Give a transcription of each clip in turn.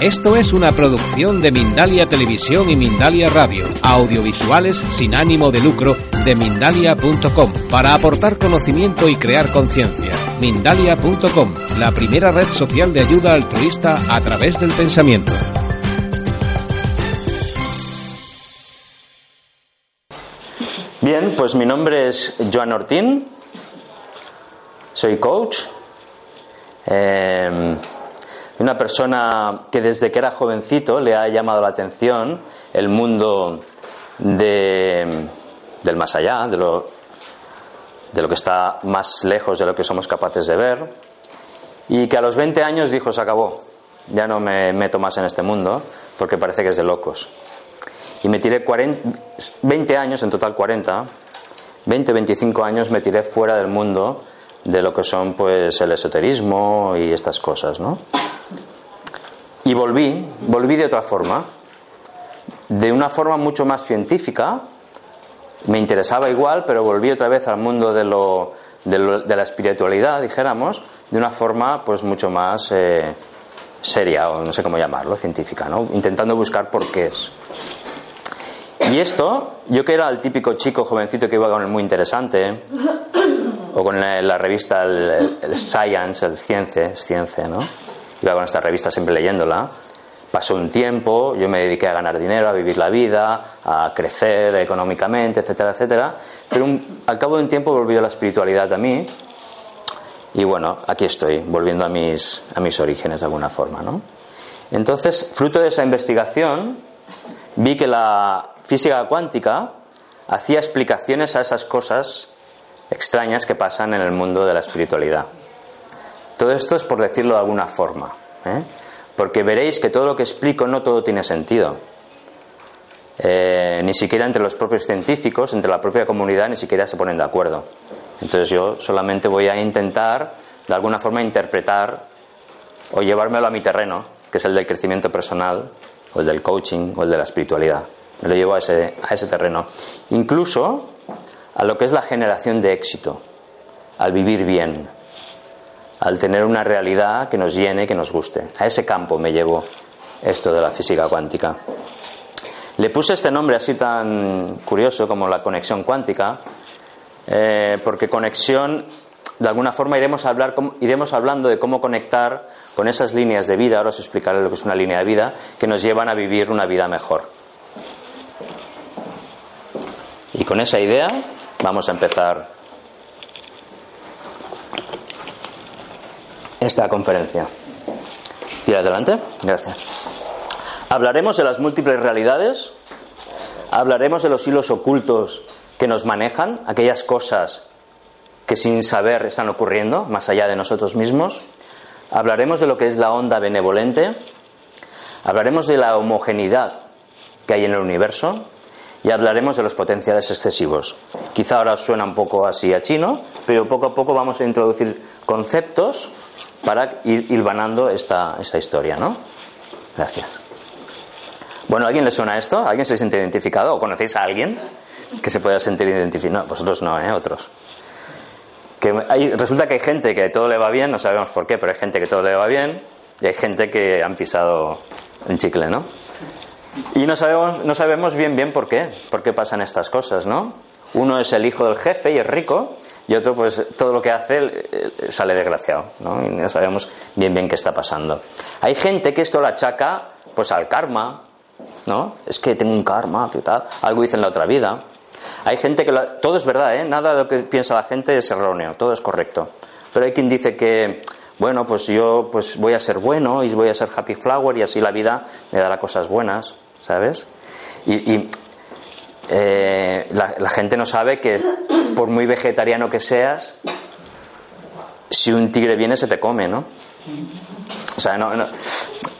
Esto es una producción de Mindalia Televisión y Mindalia Radio, audiovisuales sin ánimo de lucro de mindalia.com, para aportar conocimiento y crear conciencia. Mindalia.com, la primera red social de ayuda altruista a través del pensamiento. Bien, pues mi nombre es Joan Ortín, soy coach. Eh, una persona que desde que era jovencito le ha llamado la atención el mundo de, del más allá, de lo, de lo que está más lejos de lo que somos capaces de ver, y que a los 20 años dijo, se acabó, ya no me meto más en este mundo, porque parece que es de locos. Y me tiré 40, 20 años, en total 40, 20, 25 años me tiré fuera del mundo de lo que son pues el esoterismo y estas cosas, ¿no? Y volví, volví de otra forma, de una forma mucho más científica. Me interesaba igual, pero volví otra vez al mundo de, lo, de, la espiritualidad, dijéramos, de una forma pues mucho más eh, seria, o no sé cómo llamarlo, científica, ¿no? intentando buscar por qué es. Y esto, yo que era el típico chico jovencito que iba con el muy interesante, o con la, revista el, el, Science, el Cience, Cience, ¿no? iba con esta revista siempre leyéndola. Pasó un tiempo, yo me dediqué a ganar dinero, a vivir la vida, a crecer económicamente, etcétera, etcétera. Pero al cabo de un tiempo volvió la espiritualidad a mí. Y bueno, aquí estoy, volviendo a mis, a mis orígenes de alguna forma. ¿no? Entonces, fruto de esa investigación, vi que la física cuántica hacía explicaciones a esas cosas extrañas que pasan en el mundo de la espiritualidad. Todo esto es por decirlo de alguna forma, ¿eh? porque veréis que todo lo que explico no todo tiene sentido. Eh, ni siquiera entre los propios científicos, entre la propia comunidad, ni siquiera se ponen de acuerdo. Entonces yo solamente voy a intentar, de alguna forma, interpretar o llevármelo a mi terreno, que es el del crecimiento personal, o el del coaching, o el de la espiritualidad. Me lo llevo a ese, a ese terreno. Incluso a lo que es la generación de éxito, al vivir bien, al tener una realidad que nos llene, que nos guste. A ese campo me llevo esto de la física cuántica. Le puse este nombre así tan curioso como la conexión cuántica, eh, porque conexión, de alguna forma iremos, a hablar, iremos hablando de cómo conectar con esas líneas de vida, ahora os explicaré lo que es una línea de vida, que nos llevan a vivir una vida mejor. Y con esa idea vamos a empezar esta conferencia. Tira adelante. Gracias. Hablaremos de las múltiples realidades, hablaremos de los hilos ocultos que nos manejan, aquellas cosas que sin saber están ocurriendo más allá de nosotros mismos. Hablaremos de lo que es la onda benevolente, hablaremos de la homogeneidad que hay en el universo y hablaremos de los potenciales excesivos. Quizá ahora suena un poco así a chino, pero poco a poco vamos a introducir conceptos para ir hilvanando esta, esta historia, ¿no? Gracias. Bueno, ¿a alguien le suena esto? ¿Alguien se siente identificado? ¿O conocéis a alguien que se pueda sentir identificado? No, vosotros no, ¿eh? Otros. Que hay, resulta que hay gente que todo le va bien, no sabemos por qué, pero hay gente que todo le va bien y hay gente que han pisado un chicle, ¿no? Y no sabemos, no sabemos bien bien por qué, por qué pasan estas cosas, ¿no? Uno es el hijo del jefe y es rico, y otro pues todo lo que hace eh, sale desgraciado, ¿no? Y no sabemos bien bien qué está pasando. Hay gente que esto lo achaca pues al karma, ¿no? Es que tengo un karma, ¿qué tal? Algo hice en la otra vida. Hay gente que todo es verdad, ¿eh? Nada de lo que piensa la gente es erróneo, todo es correcto. Pero hay quien dice que bueno, pues yo pues voy a ser bueno y voy a ser happy flower y así la vida me dará cosas buenas, ¿sabes? Y, eh, la, gente no sabe que por muy vegetariano que seas, si un tigre viene se te come, ¿no? O sea, no,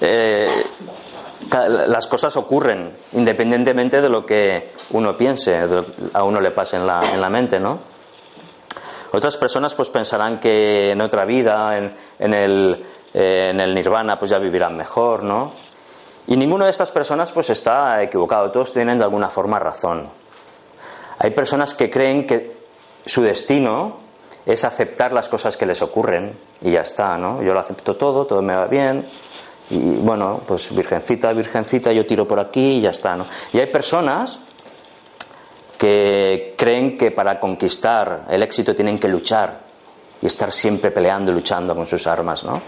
eh, las cosas ocurren independientemente de lo que uno piense, a uno le pase en la, en la mente, ¿no? Otras personas pues pensarán que en otra vida, en, en, el, eh, en el nirvana, pues ya vivirán mejor, ¿no? Y ninguna de estas personas pues está equivocado, todos tienen de alguna forma razón. Hay personas que creen que su destino es aceptar las cosas que les ocurren y ya está, ¿no? Yo lo acepto todo, todo me va bien y bueno, pues virgencita, virgencita, yo tiro por aquí y ya está, ¿no? Y hay personas que creen que para conquistar el éxito tienen que luchar y estar siempre peleando luchando con sus armas, ¿no?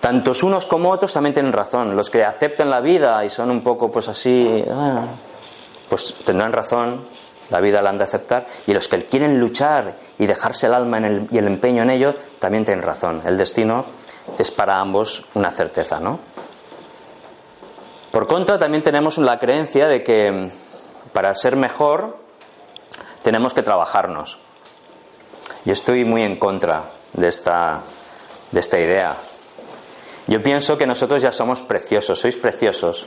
Tantos unos como otros también tienen razón. Los que aceptan la vida y son un poco pues así, pues tendrán razón, la vida la han de aceptar. Y los que quieren luchar y dejarse el alma y el empeño en ello, también tienen razón. El destino es para ambos una certeza, ¿no? Por contra, también tenemos la creencia de que para ser mejor tenemos que trabajarnos. Yo estoy muy en contra de esta, de esta idea. Yo pienso que nosotros ya somos preciosos, sois preciosos,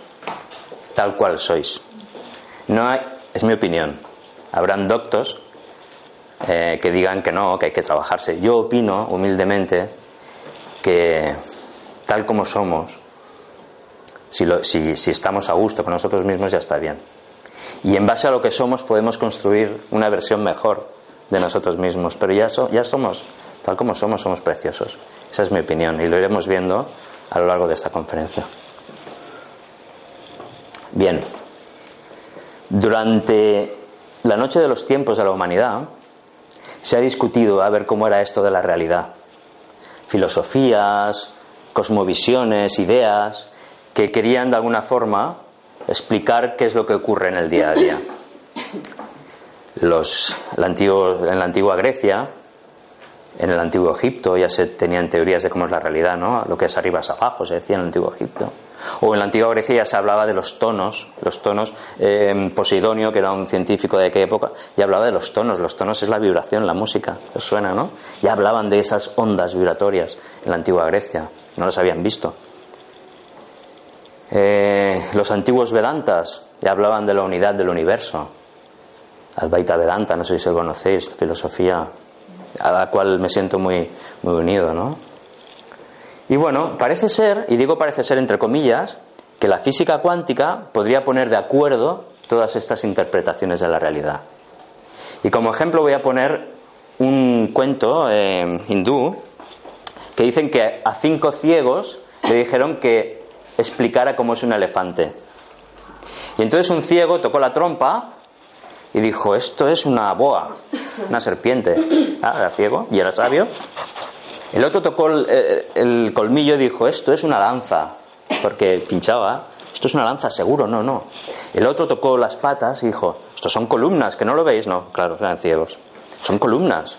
tal cual sois. No hay, es mi opinión. Habrán doctos eh, que digan que no, que hay que trabajarse. Yo opino humildemente que tal como somos, si, si, estamos a gusto con nosotros mismos ya está bien. Y en base a lo que somos podemos construir una versión mejor de nosotros mismos. Pero ya, ya somos, tal como somos, somos preciosos. Esa es mi opinión y lo iremos viendo a lo largo de esta conferencia. Bien, durante la noche de los tiempos de la humanidad se ha discutido a ver cómo era esto de la realidad filosofías, cosmovisiones, ideas que querían de alguna forma explicar qué es lo que ocurre en el día a día. Los, en la antigua Grecia, en el antiguo Egipto ya se tenían teorías de cómo es la realidad, ¿no? Lo que es arriba es abajo, se decía en el antiguo Egipto. O en la antigua Grecia ya se hablaba de los tonos, los tonos, eh, Poseidonio, que era un científico de aquella época, ya hablaba de los tonos, los tonos es la vibración, la música, ¿os suena, no? Ya hablaban de esas ondas vibratorias en la antigua Grecia, no las habían visto. Eh, los antiguos Vedantas ya hablaban de la unidad del universo. Advaita Vedanta, no sé si lo conocéis, filosofía a la cual me siento muy, muy unido, ¿no? Y bueno, parece ser, y digo parece ser entre comillas, que la física cuántica podría poner de acuerdo todas estas interpretaciones de la realidad. Y como ejemplo voy a poner un cuento eh, hindú que dicen que a cinco ciegos le dijeron que explicara cómo es un elefante. Y entonces un ciego tocó la trompa y dijo, esto es una boa, una serpiente. Ah, era ciego y era sabio. El otro tocó el, colmillo y dijo, esto es una lanza, porque pinchaba, esto es una lanza seguro, no, no. El otro tocó las patas y dijo, estos son columnas, que no lo veis, no, claro, eran ciegos, son columnas.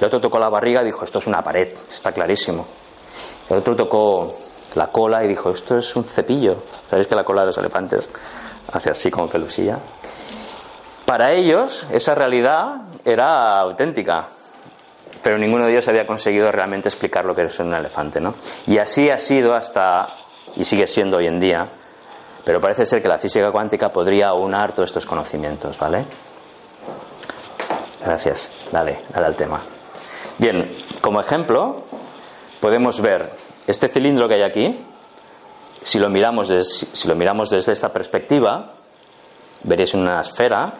El otro tocó la barriga y dijo, esto es una pared, está clarísimo. El otro tocó la cola y dijo, esto es un cepillo. ¿Sabéis que la cola de los elefantes hace así como pelusilla? Para ellos esa realidad era auténtica, pero ninguno de ellos había conseguido realmente explicar lo que es un elefante, ¿no? Y así ha sido hasta, y sigue siendo hoy en día, pero parece ser que la física cuántica podría aunar todos estos conocimientos, ¿vale? Gracias, dale, dale al tema. Bien, como ejemplo, podemos ver este cilindro que hay aquí, si lo miramos, si lo miramos desde esta perspectiva, veréis una esfera,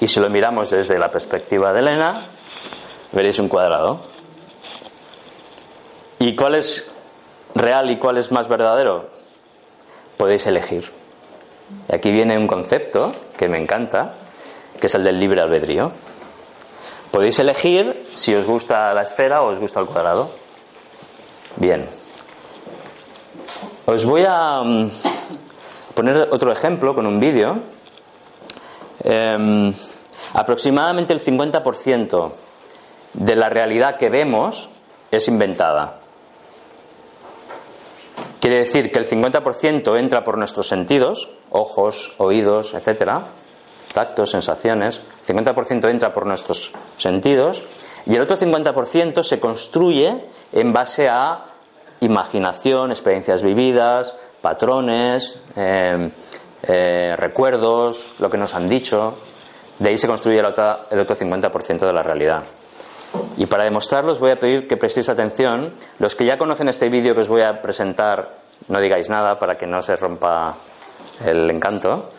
y si lo miramos desde la perspectiva de Elena, veréis un cuadrado. ¿Y cuál es real y cuál es más verdadero? Podéis elegir. Y aquí viene un concepto que me encanta, que es el del libre albedrío. Podéis elegir si os gusta la esfera o os gusta el cuadrado. Bien. Os voy a mm, poner otro ejemplo con un vídeo. Em, aproximadamente el 50% de la realidad que vemos es inventada. Quiere decir que el 50% entra por nuestros sentidos, ojos, oídos, etcétera, tactos, sensaciones. El 50% entra por nuestros sentidos y el otro 50% se construye en base a imaginación, experiencias vividas, patrones, eh, eh, recuerdos, lo que nos han dicho. De ahí se construye el otro, el otro 50% de la realidad. Y para demostrarlo os voy a pedir que prestéis atención. Los que ya conocen este vídeo que os voy a presentar, no digáis nada para que no se rompa el encanto.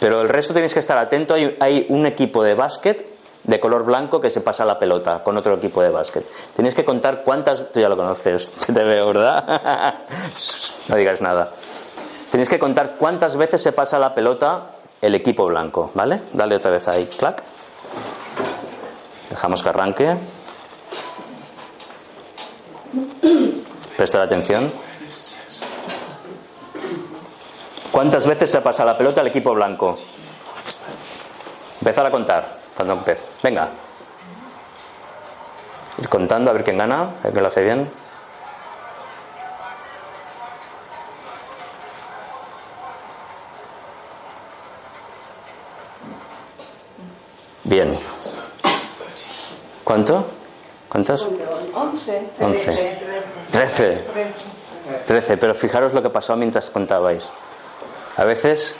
Pero el resto tenéis que estar atento. Hay, un equipo de básquet de color blanco que se pasa la pelota con otro equipo de básquet. Tenéis que contar cuántas, tú ya lo conoces, te veo, ¿verdad? no digas nada. Tenéis que contar cuántas veces se pasa la pelota el equipo blanco, ¿vale? Dale otra vez ahí, clac. Dejamos que arranque. Presta atención. ¿Cuántas veces se pasa la pelota al equipo blanco? Empezar a contar cuando empiece. Venga. Ir contando a ver quién gana, a ver quién lo hace bien. Bien. ¿Cuánto? ¿Cuántos? 11. 11. 13. 13. Pero fijaros lo que pasó mientras contabais. A veces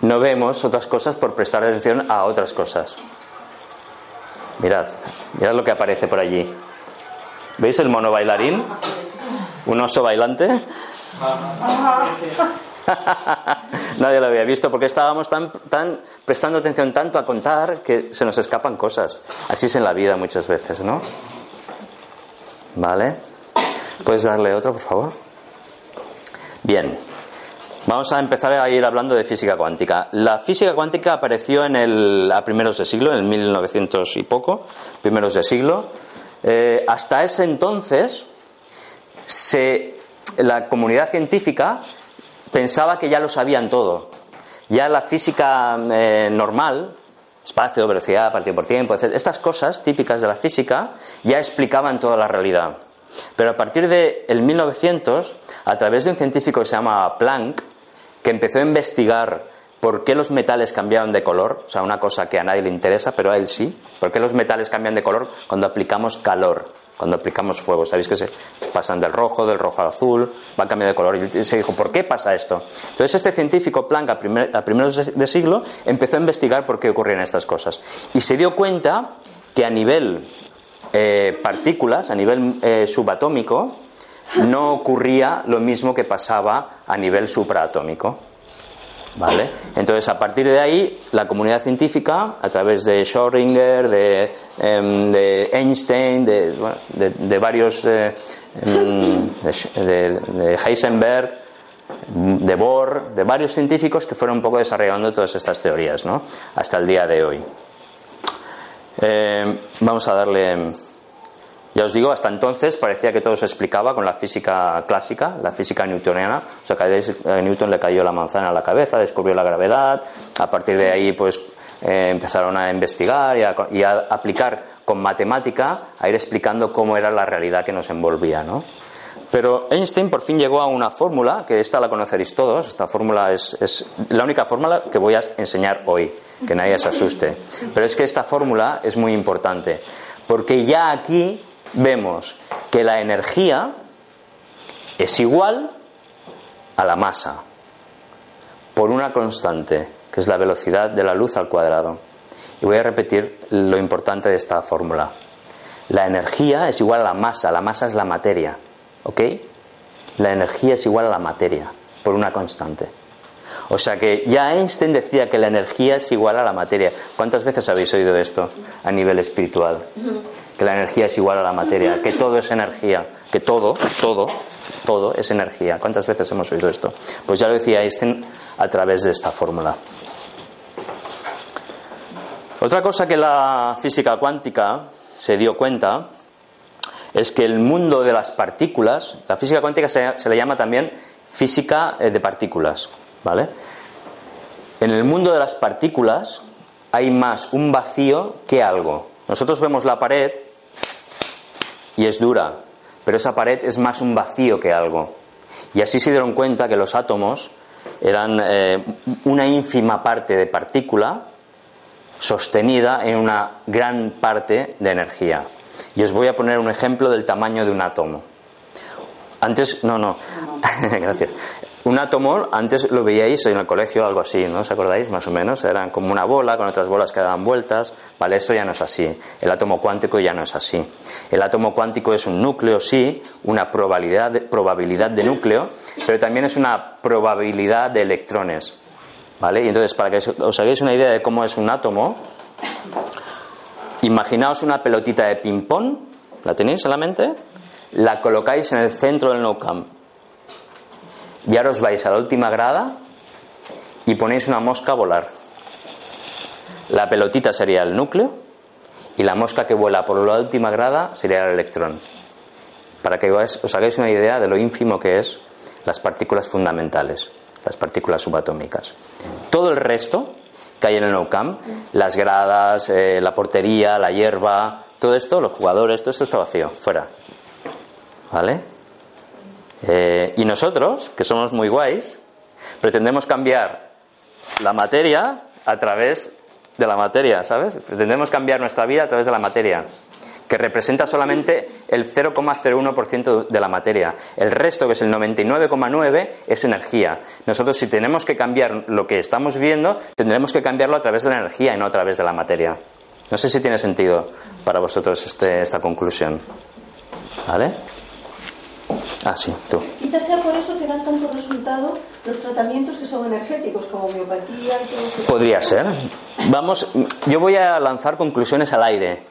no vemos otras cosas por prestar atención a otras cosas. Mirad, mirad lo que aparece por allí. ¿Veis el mono bailarín? ¿Un oso bailante? Nadie lo había visto porque estábamos tan, tan prestando atención tanto a contar que se nos escapan cosas. Así es en la vida muchas veces, ¿no? ¿Vale? ¿Puedes darle otro, por favor? Bien. Vamos a empezar a ir hablando de física cuántica. La física cuántica apareció en el, a primeros de siglo, en el 1900 y poco, primeros de siglo. Eh, hasta ese entonces, se, la comunidad científica pensaba que ya lo sabían todo. Ya la física eh, normal, espacio, velocidad, partido por tiempo, etc., estas cosas típicas de la física ya explicaban toda la realidad. Pero a partir de el 1900, a través de un científico que se llama Planck, que empezó a investigar por qué los metales cambiaban de color, o sea, una cosa que a nadie le interesa, pero a él sí, por qué los metales cambian de color cuando aplicamos calor, cuando aplicamos fuego. Sabéis que se pasan del rojo, del rojo al azul, va cambiando de color. Y se dijo, ¿por qué pasa esto? Entonces este científico Planck a, primer, a primeros de siglo empezó a investigar por qué ocurrían estas cosas. Y se dio cuenta que a nivel eh, partículas, a nivel eh, subatómico, no ocurría lo mismo que pasaba a nivel supraatómico. ¿Vale? Entonces, a partir de ahí, la comunidad científica, a través de Schrödinger, de, em, de Einstein, de, bueno, de, de varios, eh, em, de, Heisenberg, de Bohr, de varios científicos que fueron un poco desarrollando todas estas teorías, ¿no? Hasta el día de hoy. Eh, vamos a darle ya os digo, hasta entonces parecía que todo se explicaba con la física clásica, la física newtoniana. O sea, a Newton le cayó la manzana a la cabeza, descubrió la gravedad. A partir de ahí, pues eh, empezaron a investigar y a, y a, aplicar con matemática, a ir explicando cómo era la realidad que nos envolvía, ¿no? Pero Einstein por fin llegó a una fórmula, que esta la conoceréis todos, esta fórmula es, es la única fórmula que voy a enseñar hoy, que nadie se asuste. Pero es que esta fórmula es muy importante, porque ya aquí vemos que la energía es igual a la masa por una constante, que es la velocidad de la luz al cuadrado. Y voy a repetir lo importante de esta fórmula. La energía es igual a la masa, la masa es la materia, ¿ok? La energía es igual a la materia por una constante. O sea que ya Einstein decía que la energía es igual a la materia. ¿Cuántas veces habéis oído esto a nivel espiritual? que la energía es igual a la materia, que todo es energía, que todo, todo, todo es energía. ¿Cuántas veces hemos oído esto? Pues ya lo decía Einstein a través de esta fórmula. Otra cosa que la física cuántica se dio cuenta es que el mundo de las partículas, la física cuántica se, se le llama también física eh, de partículas, ¿vale? En el mundo de las partículas hay más un vacío que algo. Nosotros vemos la pared y es dura, pero esa pared es más un vacío que algo. Y así se dieron cuenta que los átomos eran eh, una ínfima parte de partícula sostenida en una gran parte de energía. Y os voy a poner un ejemplo del tamaño de un átomo. Antes, no, no, gracias. Un átomo, antes lo veíais en el colegio, algo así, ¿no os acordáis? Más o menos, eran como una bola con otras bolas que daban vueltas, ¿vale? Eso ya no es así. El átomo cuántico ya no es así. El átomo cuántico es un núcleo, sí, una probabilidad de, probabilidad de núcleo, pero también es una probabilidad de electrones, ¿vale? Y entonces, para que os hagáis una idea de cómo es un átomo, Imaginaos una pelotita de ping-pong, ¿la tenéis en la mente? La colocáis en el centro del no camp. Y ahora os vais a la última grada y ponéis una mosca a volar. La pelotita sería el núcleo y la mosca que vuela por la última grada sería el electrón. Para que os hagáis una idea de lo ínfimo que es las partículas fundamentales, las partículas subatómicas. Todo el resto que hay en el no-camp, las gradas, eh, la portería, la hierba, todo esto, los jugadores, todo esto está vacío, fuera. ¿Vale? Eh, y nosotros, que somos muy guays, pretendemos cambiar la materia a través de la materia, ¿sabes? Pretendemos cambiar nuestra vida a través de la materia, que representa solamente el 0,01% de la materia. El resto, que es el 99,9%, es energía. Nosotros, si tenemos que cambiar lo que estamos viendo, tendremos que cambiarlo a través de la energía y no a través de la materia. No sé si tiene sentido para vosotros este, esta conclusión. ¿Vale? Ah, sí, tú. Quizás sea por eso que dan tanto resultado los tratamientos que son energéticos, como homeopatía y todo eso. Podría ser. Vamos, yo voy a lanzar conclusiones al aire.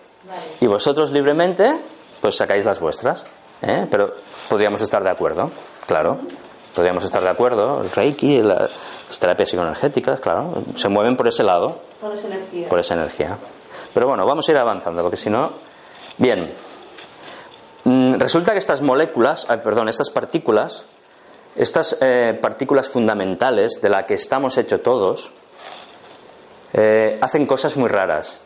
Y vosotros libremente, pues sacáis las vuestras. ¿eh? Pero podríamos estar de acuerdo, claro. Podríamos estar de acuerdo. El Reiki, las terapias psicoenergéticas, claro, se mueven por ese lado. Por esa energía. Por esa energía. Pero bueno, vamos a ir avanzando, porque si no. Bien. Mm, resulta que estas moléculas, perdón, estas partículas, estas eh, partículas fundamentales de las que estamos hechos todos, eh, hacen cosas muy raras.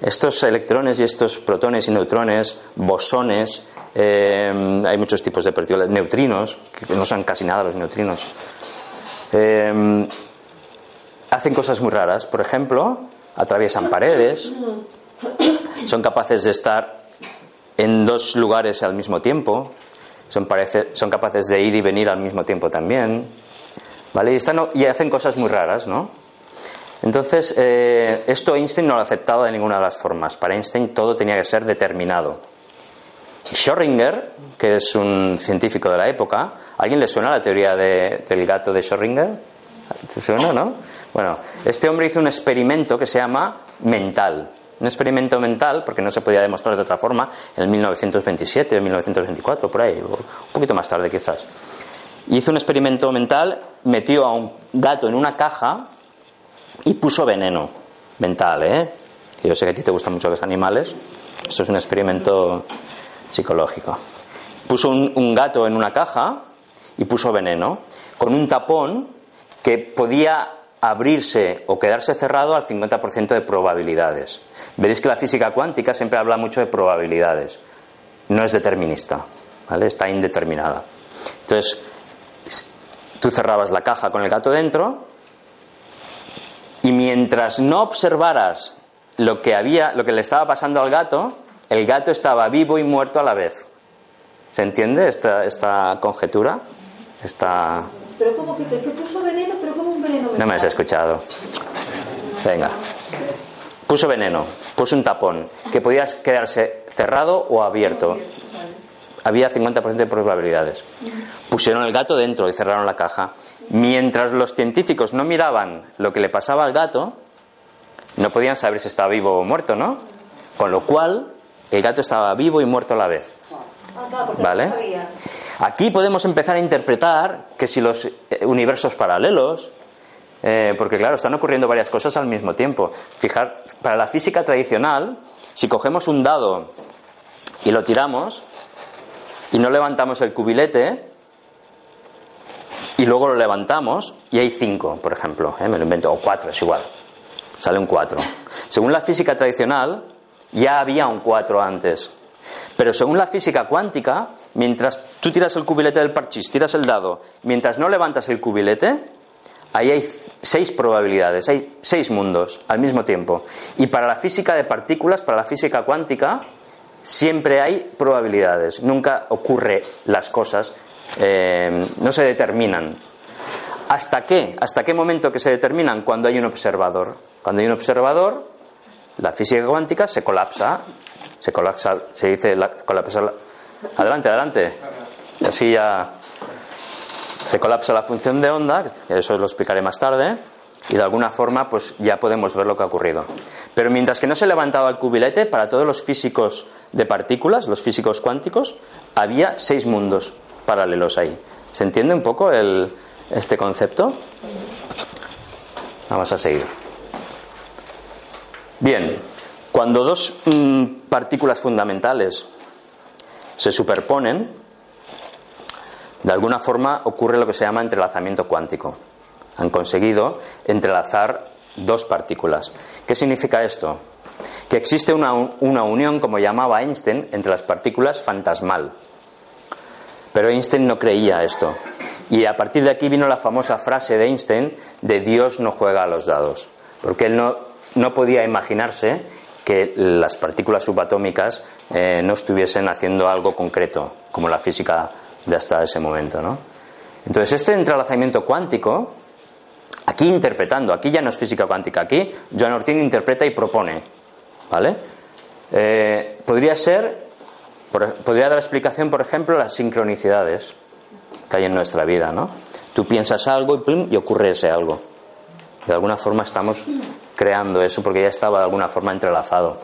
Estos electrones y estos protones y neutrones, bosones, eh, hay muchos tipos de partículas, neutrinos, que no son casi nada los neutrinos, hacen cosas muy raras. Por ejemplo, atraviesan paredes, son capaces de estar en dos lugares al mismo tiempo, son, capaces de ir y venir al mismo tiempo también, ¿vale? Y, están, y hacen cosas muy raras, ¿no? Entonces, eh, esto Einstein no lo aceptaba de ninguna de las formas. Para Einstein todo tenía que ser determinado. Schrödinger, que es un científico de la época, alguien le suena la teoría del gato de Schrödinger? ¿Te suena, no? Bueno, este hombre hizo un experimento que se llama mental. Un experimento mental, porque no se podía demostrar de otra forma, en el 1927 o 1924, por ahí, un poquito más tarde quizás. Hizo un experimento mental, metió a un gato en una caja y puso veneno mental, ¿eh? Yo sé que a ti te gustan mucho los animales. Esto es un experimento psicológico. Puso un, un gato en una caja y puso veneno con un tapón que podía abrirse o quedarse cerrado al 50% de probabilidades. Veréis que la física cuántica siempre habla mucho de probabilidades. No es determinista, ¿vale? Está indeterminada. Entonces, tú cerrabas la caja con el gato dentro y mientras no observaras lo que había, lo que le estaba pasando al gato, el gato estaba vivo y muerto a la vez. ¿Se entiende esta, esta conjetura? Esta... Pero como que, puso veneno, pero como un veneno. No me has escuchado. Venga. Puso veneno, puso un tapón, que podía quedarse cerrado o abierto. Había 50% de probabilidades. Pusieron el gato dentro y cerraron la caja. Mientras los científicos no miraban lo que le pasaba al gato, no podían saber si estaba vivo o muerto, ¿no? Con lo cual, el gato estaba vivo y muerto a la vez. Ah, ¿Vale? Aquí podemos empezar a interpretar que si los eh, universos paralelos, eh, porque claro, están ocurriendo varias cosas al mismo tiempo. Fijar, para la física tradicional, si cogemos un dado y lo tiramos y no levantamos el cubilete y luego lo levantamos y hay cinco, por ejemplo, ¿eh? me lo invento, o cuatro, es igual, sale un cuatro. Según la física tradicional, ya había un cuatro antes. Pero según la física cuántica, mientras tú tiras el cubilete del parchís, tiras el dado, mientras no levantas el cubilete, ahí hay seis probabilidades, hay seis mundos al mismo tiempo. Y para la física de partículas, para la física cuántica, siempre hay probabilidades. Nunca ocurre las cosas, eh, no se determinan. ¿Hasta qué? ¿Hasta qué momento que se determinan? Cuando hay un observador. Cuando hay un observador, la física cuántica se colapsa se colapsa, se dice la, colapsa. Adelante, adelante. Y así ya se colapsa la función de onda, que eso lo explicaré más tarde. y de alguna forma pues ya podemos ver lo que ha ocurrido. Pero mientras que no se levantaba el cubilete, para todos los físicos de partículas, los físicos cuánticos, había seis mundos paralelos ahí. ¿Se entiende un poco este concepto? Vamos a seguir. Bien, cuando dos mm, partículas fundamentales se superponen, de alguna forma ocurre lo que se llama entrelazamiento cuántico. Han conseguido entrelazar dos partículas. ¿Qué significa esto? Que existe una, una unión, como llamaba Einstein, entre las partículas fantasmal. Pero Einstein no creía esto. Y a partir de aquí vino la famosa frase de Einstein de Dios no juega a los dados. Porque él no, no podía imaginarse que las partículas subatómicas eh, no estuviesen haciendo algo concreto, como la física de hasta ese momento. ¿no? Entonces, este entrelazamiento cuántico, aquí interpretando, aquí ya no es física cuántica, aquí Joan Ortín interpreta y propone. ¿Vale? Eh, podría ser, podría dar explicación, por ejemplo, las sincronicidades que hay en nuestra vida. ¿no? Tú piensas algo y, y ocurre ese algo. De alguna forma estamos creando eso porque ya estaba de alguna forma entrelazado.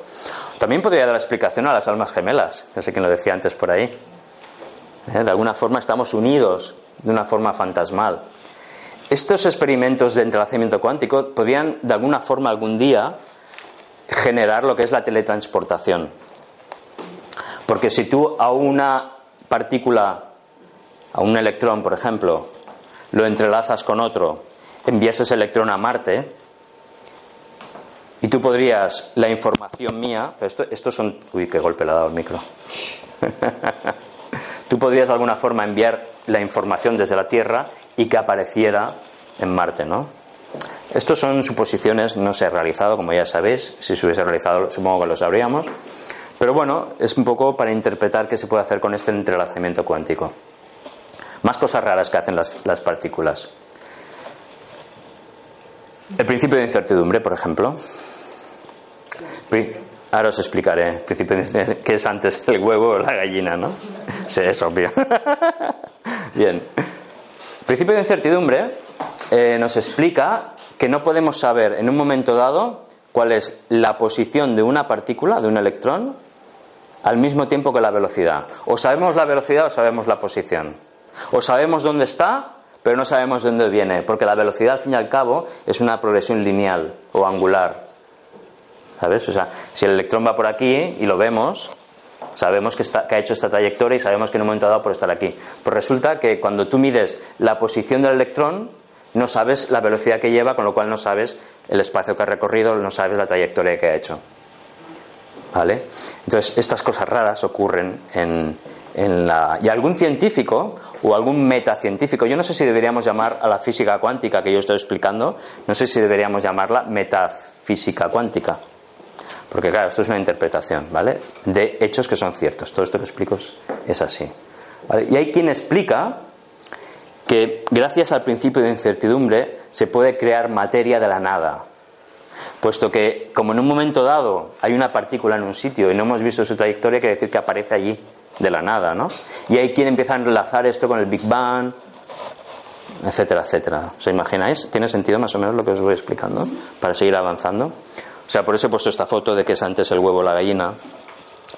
También podría dar explicación a las almas gemelas, no sé quién lo decía antes por ahí. ¿Eh? De alguna forma estamos unidos de una forma fantasmal. Estos experimentos de entrelazamiento cuántico podrían de alguna forma algún día generar lo que es la teletransportación. Porque si tú a una partícula, a un electrón, por ejemplo, lo entrelazas con otro, envías ese electrón a Marte, y tú podrías, la información mía, esto, estos son, uy, qué golpe le ha dado el micro. tú podrías de alguna forma enviar la información desde la Tierra y que apareciera en Marte, ¿no? Estos son suposiciones, no se ha realizado, como ya sabéis. Si se hubiese realizado, supongo que lo sabríamos. Pero bueno, es un poco para interpretar qué se puede hacer con este entrelazamiento cuántico. Más cosas raras que hacen las partículas. El principio de incertidumbre, por ejemplo. Ahora os explicaré qué es antes el huevo o la gallina, ¿no? Sí, es obvio. Bien. principio de incertidumbre eh, nos explica que no podemos saber en un momento dado cuál es la posición de una partícula, de un electrón, al mismo tiempo que la velocidad. O sabemos la velocidad o sabemos la posición. O sabemos dónde está, pero no sabemos dónde viene, porque la velocidad, al fin y al cabo, es una progresión lineal o angular. ¿Sabes? O sea, si el electrón va por aquí y lo vemos, sabemos que, está, que, ha hecho esta trayectoria y sabemos que en un momento dado por estar aquí. Pues resulta que cuando tú mides la posición del electrón, no sabes la velocidad que lleva, con lo cual no sabes el espacio que ha recorrido, no sabes la trayectoria que ha hecho. ¿Vale? Entonces, estas cosas raras ocurren en, en la... Y algún científico o algún metacientífico, yo no sé si deberíamos llamar a la física cuántica que yo estoy explicando, no sé si deberíamos llamarla metafísica cuántica. Porque claro, esto es una interpretación, ¿vale? De hechos que son ciertos. Todo esto que explico es así. Y hay quien explica que gracias al principio de incertidumbre se puede crear materia de la nada. Puesto que, como en un momento dado hay una partícula en un sitio y no hemos visto su trayectoria, quiere decir que aparece allí, de la nada, ¿no? Y hay quien empieza a enlazar esto con el Big Bang, etcétera, etcétera. ¿Os imagináis? ¿Tiene sentido más o menos lo que os voy explicando? Para seguir avanzando. O sea, por eso he puesto esta foto de que es antes el huevo la gallina,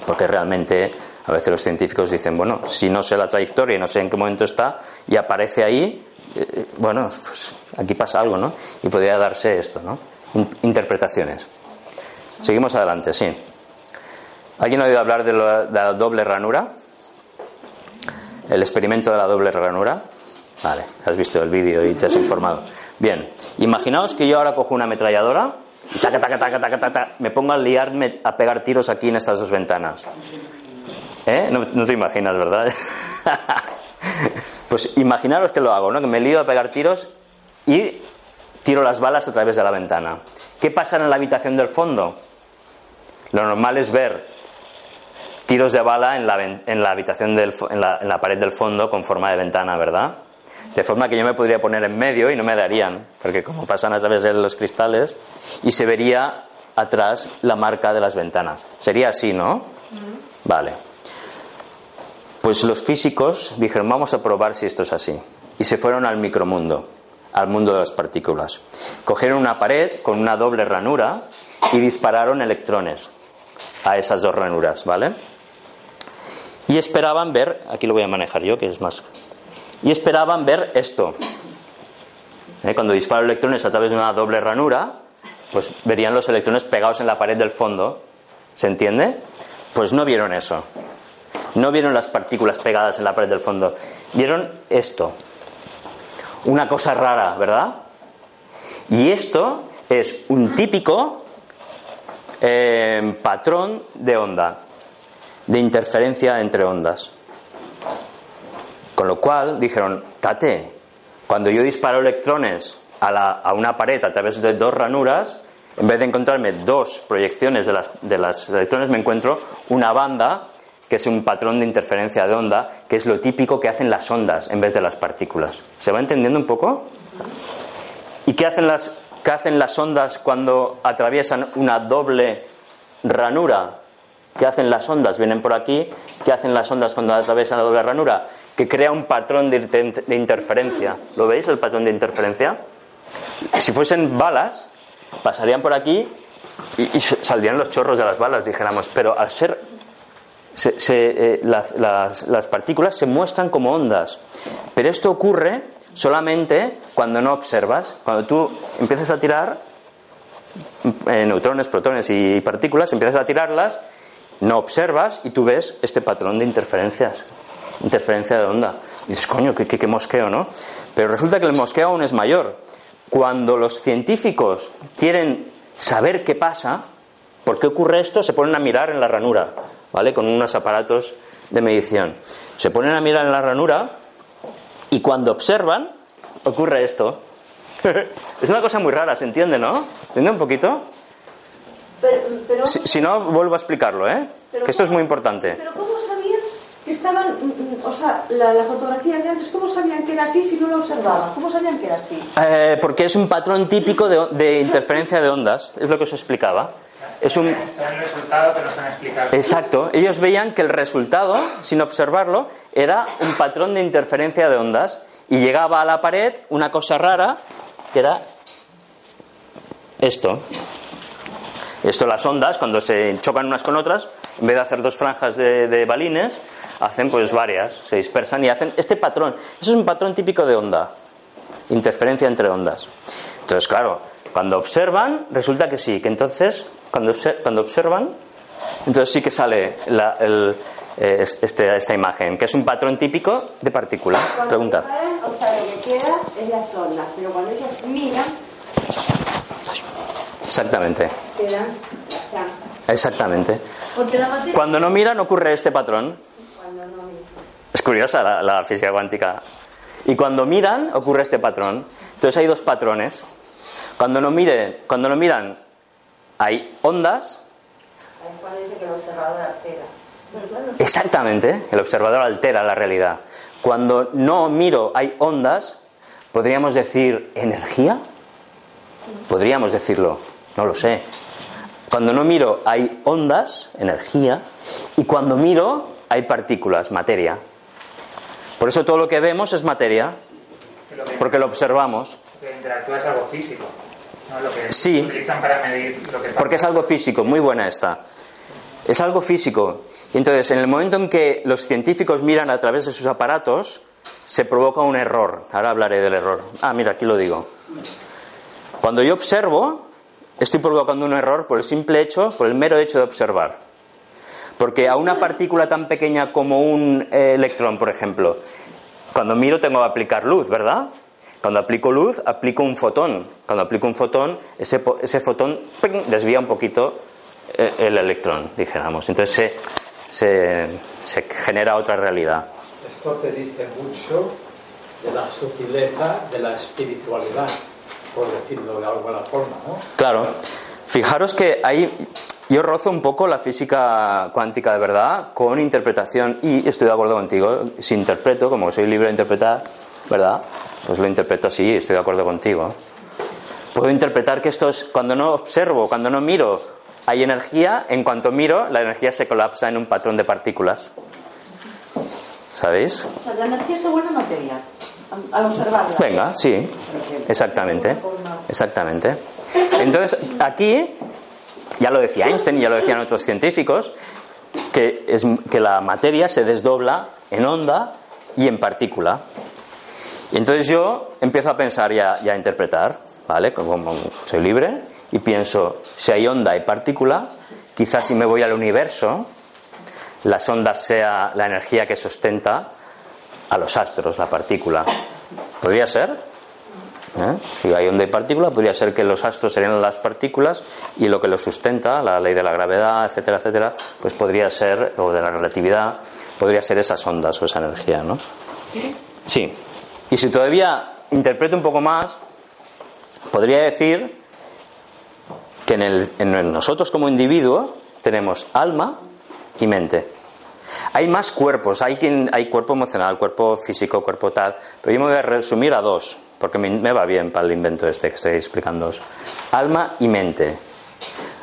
porque realmente a veces los científicos dicen, bueno, si no sé la trayectoria y no sé en qué momento está y aparece ahí, eh, bueno, pues aquí pasa algo, ¿no? Y podría darse esto, ¿no? Interpretaciones. Seguimos adelante, sí. ¿Alguien ha oído hablar de la, doble ranura? El experimento de la doble ranura. Vale, has visto el vídeo y te has informado. Bien, imaginaos que yo ahora cojo una ametralladora me pongo a liarme a pegar tiros aquí en estas dos ventanas. ¿Eh? No, te imaginas, ¿verdad? pues imaginaros que lo hago, ¿no? Que me lío a pegar tiros y tiro las balas a través de la ventana. ¿Qué pasa en la habitación del fondo? Lo normal es ver tiros de bala en la, en la habitación del, en la, en la pared del fondo con forma de ventana, ¿verdad? De forma que yo me podría poner en medio y no me darían, porque como pasan a través de los cristales, y se vería atrás la marca de las ventanas. Sería así, ¿no? Vale. Pues los físicos dijeron, vamos a probar si esto es así. Y se fueron al micromundo. al mundo de las partículas. Cogieron una pared con una doble ranura y dispararon electrones a esas dos ranuras, ¿vale? Y esperaban ver, aquí lo voy a manejar yo, que es más. Y esperaban ver esto. ¿Eh? Cuando disparan electrones a través de una doble ranura, pues verían los electrones pegados en la pared del fondo. ¿Se entiende? Pues no vieron eso. No vieron las partículas pegadas en la pared del fondo. Vieron esto. Una cosa rara, ¿verdad? Y esto es un típico eh, patrón de onda, de interferencia entre ondas. Con lo cual dijeron, tate, cuando yo disparo electrones a, una pared a través de dos ranuras, en vez de encontrarme dos proyecciones de las, de las electrones, me encuentro una banda que es un patrón de interferencia de onda, que es lo típico que hacen las ondas en vez de las partículas. ¿Se va entendiendo un poco? ¿Y qué hacen las, qué hacen las ondas cuando atraviesan una doble ranura? ¿Qué hacen las ondas? Vienen por aquí. ¿Qué hacen las ondas cuando atraviesan la doble ranura? Que crea un patrón de, interferencia. ¿Lo veis, el patrón de interferencia? Si fuesen balas, pasarían por aquí y, saldrían los chorros de las balas, dijéramos. Pero al ser se, eh, las, las, partículas se muestran como ondas. Pero esto ocurre solamente cuando no observas. Cuando tú empiezas a tirar eh, neutrones, protones y partículas, empiezas a tirarlas, no observas y tú ves este patrón de interferencias. Interferencia de onda. Y dices, coño, qué, mosqueo, ¿no? Pero resulta que el mosqueo aún es mayor. Cuando los científicos quieren saber qué pasa, ¿por qué ocurre esto? Se ponen a mirar en la ranura ¿vale? Con unos aparatos de medición. Se ponen a mirar en la ranura y cuando observan ocurre esto. es una cosa muy rara, ¿se entiende, no? ¿Entiende un poquito? Si, no, vuelvo a explicarlo, ¿eh? Que esto es muy importante. Pero ¿cómo sabían que estaban, o sea, la, fotografía de antes, ¿cómo sabían que era así si no lo observaban? ¿Cómo sabían que era así? Eh, porque es un patrón típico de, de interferencia de ondas, es lo que os explicaba. Es un... resultado nos Exacto. Ellos veían que el resultado, sin observarlo, era un patrón de interferencia de ondas y llegaba a la pared una cosa rara que era esto. Esto las ondas, cuando se chocan unas con otras, en vez de hacer dos franjas de, de balines, hacen pues varias, se dispersan y hacen este patrón. Eso es un patrón típico de onda, interferencia entre ondas. Entonces, claro, cuando observan, resulta que sí, que entonces cuando, cuando observan, entonces sí que sale la, el, eh, este, esta imagen, que es un patrón típico de partícula. Pregunta. o sea, lo que queda es las ondas, pero cuando ellos miran. Exactamente. Exactamente. Cuando no miran ocurre este patrón. Es curiosa la, la física cuántica. Y cuando miran ocurre este patrón. Entonces hay dos patrones. Cuando no miren, cuando no miran hay ondas. Exactamente, el observador altera la realidad. Cuando no miro hay ondas, ¿podríamos decir energía? Podríamos decirlo, no lo sé. Cuando no miro hay ondas, energía, y cuando miro hay partículas, materia. Por eso todo lo que vemos es materia, porque lo observamos. interactúa es algo físico sí, porque es algo físico, muy buena esta. Es algo físico. Y entonces, en el momento en que los científicos miran a través de sus aparatos, se provoca un error. Ahora hablaré del error. Ah, mira, aquí lo digo. Cuando yo observo, estoy provocando un error por el simple hecho, por el mero hecho de observar. Porque a una partícula tan pequeña como un eh, electrón, por ejemplo, cuando miro tengo que aplicar luz, ¿verdad? Cuando aplico luz, aplico un fotón. Cuando aplico un fotón, ese, ese fotón desvía un poquito eh, el, electrón, dijéramos. Entonces se, se, genera otra realidad. Esto te dice mucho de la sutileza de la espiritualidad, por decirlo de alguna forma, ¿no? Claro. Fijaros que ahí yo rozo un poco la física cuántica de verdad con interpretación y estoy de acuerdo contigo. Si interpreto, como soy libre de interpretar, ¿verdad? Pues lo interpreto así, estoy de acuerdo contigo. Puedo interpretar que esto es cuando no observo, cuando no miro, hay energía, en cuanto miro, la energía se colapsa en un patrón de partículas. ¿Sabéis? la energía se vuelve materia. Al observarla. Venga, sí, exactamente, exactamente. Entonces, aquí, ya lo decía Einstein y ya lo decían otros científicos, que, es, que la materia se desdobla en onda y en partícula. Y entonces yo empiezo a pensar y a, y a interpretar, ¿vale? Como soy libre y pienso, si hay onda y partícula, quizás si me voy al universo, las ondas sea la energía que sustenta a los astros, la partícula. ¿Podría ser? ¿Eh? Si hay onda y partícula, podría ser que los astros serían las partículas y lo que los sustenta, la ley de la gravedad, etcétera, etcétera, pues podría ser, o de la relatividad, podría ser esas ondas o esa energía, ¿no? Sí. Y si todavía interpreto un poco más, podría decir que en, el, en nosotros como individuo tenemos alma y mente. Hay más cuerpos, hay, hay cuerpo emocional, cuerpo físico, cuerpo tal, pero yo me voy a resumir a dos, porque me, me va bien para el invento este que estoy explicando. Alma y mente.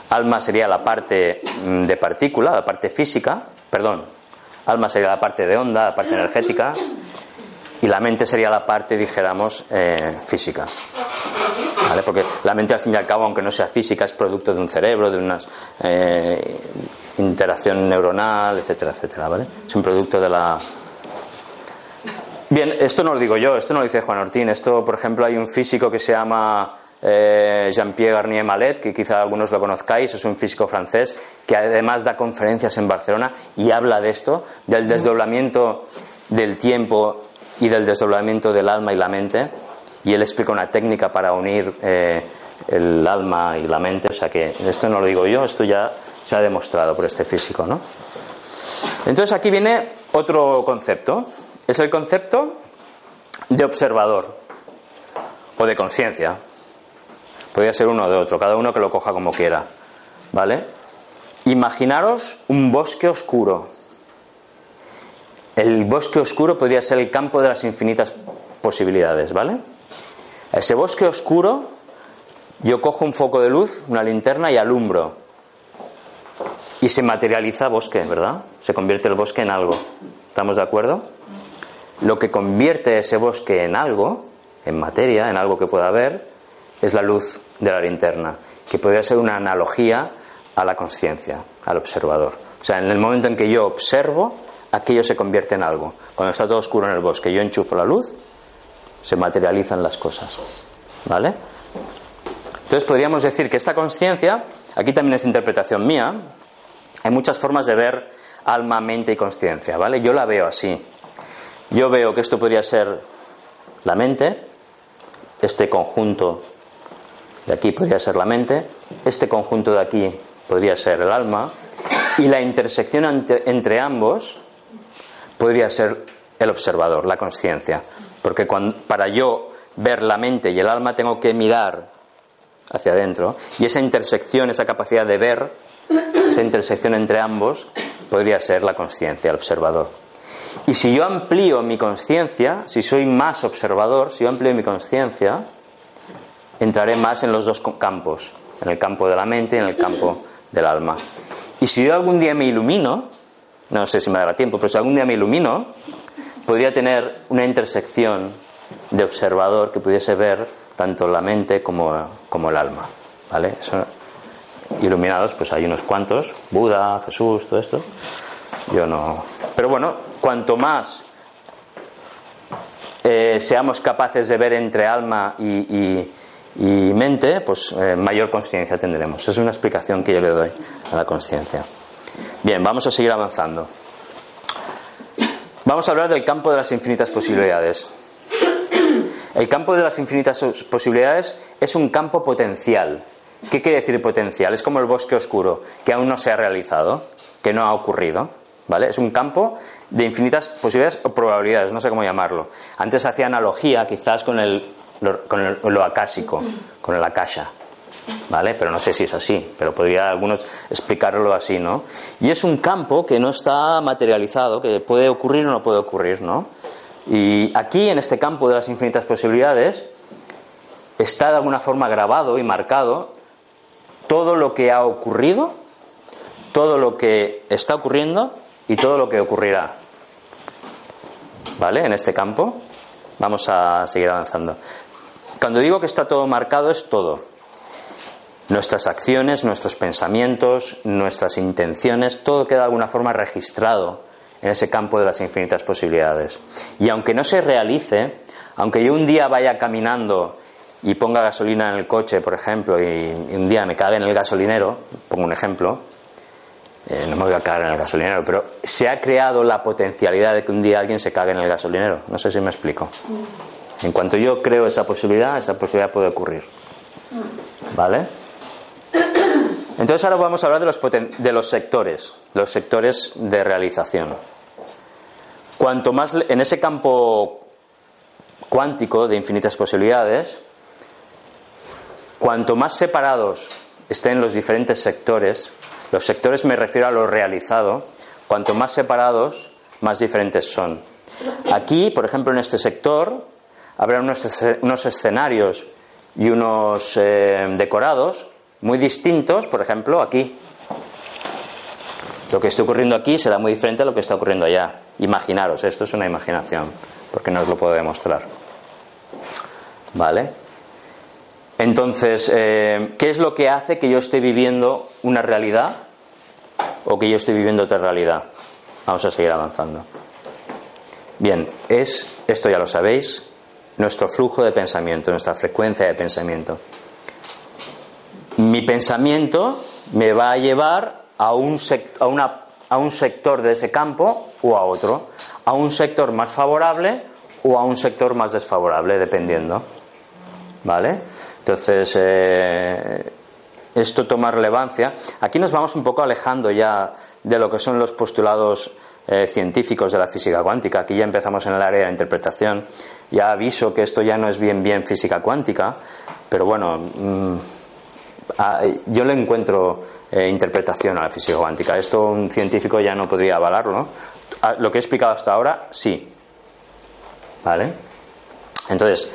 Alma sería la parte mm, de partícula, la parte física, perdón, alma sería la parte de onda, la parte energética, y la mente sería la parte, dijéramos, eh, física. Porque la mente, al fin y al cabo, aunque no sea física, es producto de un cerebro, de una eh, interacción neuronal, etcétera, etcétera. ¿vale? Es un producto de la. Bien, esto no lo digo yo, esto no lo dice Juan Ortín. Esto, por ejemplo, hay un físico que se llama eh, Jean-Pierre Garnier Mallet, que quizá algunos lo conozcáis, es un físico francés que además da conferencias en Barcelona y habla de esto, del desdoblamiento del tiempo y del desdoblamiento del alma y la mente. Y él explica una técnica para unir eh, el alma y la mente. O sea que esto no lo digo yo, esto ya se ha demostrado por este físico, ¿no? Entonces aquí viene otro concepto. Es el concepto de observador o de conciencia. Podría ser uno o de otro, cada uno que lo coja como quiera. ¿Vale? Imaginaros un bosque oscuro. El bosque oscuro podría ser el campo de las infinitas posibilidades, ¿vale? Ese bosque oscuro, yo cojo un foco de luz, una linterna y alumbro. Y se materializa bosque, ¿verdad? Se convierte el bosque en algo. ¿Estamos de acuerdo? Lo que convierte ese bosque en algo, en materia, en algo que pueda ver, es la luz de la linterna, que podría ser una analogía a la conciencia, al observador. O sea, en el momento en que yo observo, aquello se convierte en algo. Cuando está todo oscuro en el bosque, yo enchufo la luz, se materializan las cosas. ¿Vale? Entonces podríamos decir que esta conciencia, aquí también es interpretación mía, hay muchas formas de ver alma, mente y conciencia, ¿vale? Yo la veo así. Yo veo que esto podría ser la mente, este conjunto de aquí podría ser la mente, este conjunto de aquí podría ser el alma, y la intersección entre, entre ambos podría ser el observador, la conciencia. Porque para yo ver la mente y el alma tengo que mirar hacia adentro. Y esa intersección, esa capacidad de ver, esa intersección entre ambos, podría ser la conciencia, el observador. Y si yo amplío mi conciencia, si soy más observador, si yo amplío mi conciencia, entraré más en los dos campos, en el campo de la mente y en el campo del alma. Y si yo algún día me ilumino, no sé si me dará tiempo, pero si algún día me ilumino, podría tener una intersección de observador que pudiese ver tanto la mente como, como el alma. ¿Vale? Eso, iluminados, pues hay unos cuantos, Buda, Jesús, todo esto. Yo no. Pero bueno, cuanto más eh, seamos capaces de ver entre alma y, y, mente, pues eh, mayor conciencia tendremos. Es una explicación que yo le doy a la conciencia. Bien, vamos a seguir avanzando. Vamos a hablar del campo de las infinitas posibilidades. El campo de las infinitas posibilidades es un campo potencial. ¿Qué quiere decir potencial? Es como el bosque oscuro, que aún no se ha realizado, que no ha ocurrido. ¿Vale? Es un campo de infinitas posibilidades o probabilidades, no sé cómo llamarlo. Antes hacía analogía quizás con el, con el, lo acásico, con el akasha. ¿Vale? Pero no sé si es así, pero podría algunos explicarlo así, ¿no? Y es un campo que no está materializado, que puede ocurrir o no puede ocurrir, ¿no? Y aquí, en este campo de las infinitas posibilidades, está de alguna forma grabado y marcado todo lo que ha ocurrido, todo lo que está ocurriendo y todo lo que ocurrirá. ¿Vale? En este campo. Vamos a seguir avanzando. Cuando digo que está todo marcado es todo. Nuestras acciones, nuestros pensamientos, nuestras intenciones, todo queda de alguna forma registrado en ese campo de las infinitas posibilidades. Y aunque no se realice, aunque yo un día vaya caminando y ponga gasolina en el coche, por ejemplo, y, un día me cague en el gasolinero, pongo un ejemplo, eh, no me voy a cagar en el gasolinero, pero se ha creado la potencialidad de que un día alguien se cague en el gasolinero. No sé si me explico. En cuanto yo creo esa posibilidad, esa posibilidad puede ocurrir. ¿Vale? Entonces ahora vamos a hablar de los, de los sectores, los sectores de realización. Cuanto más en ese campo cuántico de infinitas posibilidades, cuanto más separados estén los diferentes sectores, los sectores me refiero a lo realizado, cuanto más separados, más diferentes son. Aquí, por ejemplo, en este sector, habrá unos, escenarios y unos eh, decorados muy distintos, por ejemplo, aquí. Lo que está ocurriendo aquí será muy diferente a lo que está ocurriendo allá. Imaginaros, esto es una imaginación, porque no os lo puedo demostrar. ¿Vale? Entonces, eh, ¿qué es lo que hace que yo esté viviendo una realidad o que yo esté viviendo otra realidad? Vamos a seguir avanzando. Bien, es, esto ya lo sabéis, nuestro flujo de pensamiento, nuestra frecuencia de pensamiento. Mi pensamiento me va a llevar a un, a, a un sector de ese campo o a otro, a un sector más favorable o a un sector más desfavorable, dependiendo. ¿Vale? Entonces, eh, esto toma relevancia. Aquí nos vamos un poco alejando ya de lo que son los postulados eh, científicos de la física cuántica. Aquí ya empezamos en el área de interpretación. Ya aviso que esto ya no es bien bien física cuántica, pero bueno, mm, yo le encuentro eh, interpretación a la física cuántica. Esto un científico ya no podría avalarlo. Lo que he explicado hasta ahora, sí. ¿Vale? Entonces,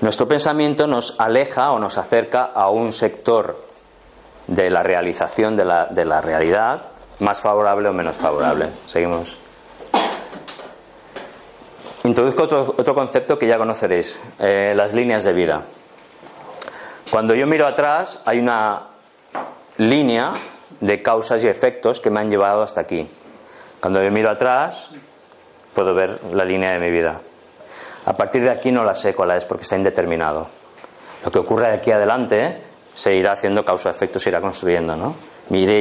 nuestro pensamiento nos aleja o nos acerca a un sector de la realización de la, de la realidad más favorable o menos favorable. Seguimos. Introduzco otro, otro concepto que ya conoceréis, eh, las líneas de vida. Cuando yo miro atrás hay una línea de causas y efectos que me han llevado hasta aquí. Cuando yo miro atrás puedo ver la línea de mi vida. A partir de aquí no la sé cuál es porque está indeterminado. Lo que ocurre de aquí adelante se irá haciendo causa-efecto, se irá construyendo, ¿no? Iré,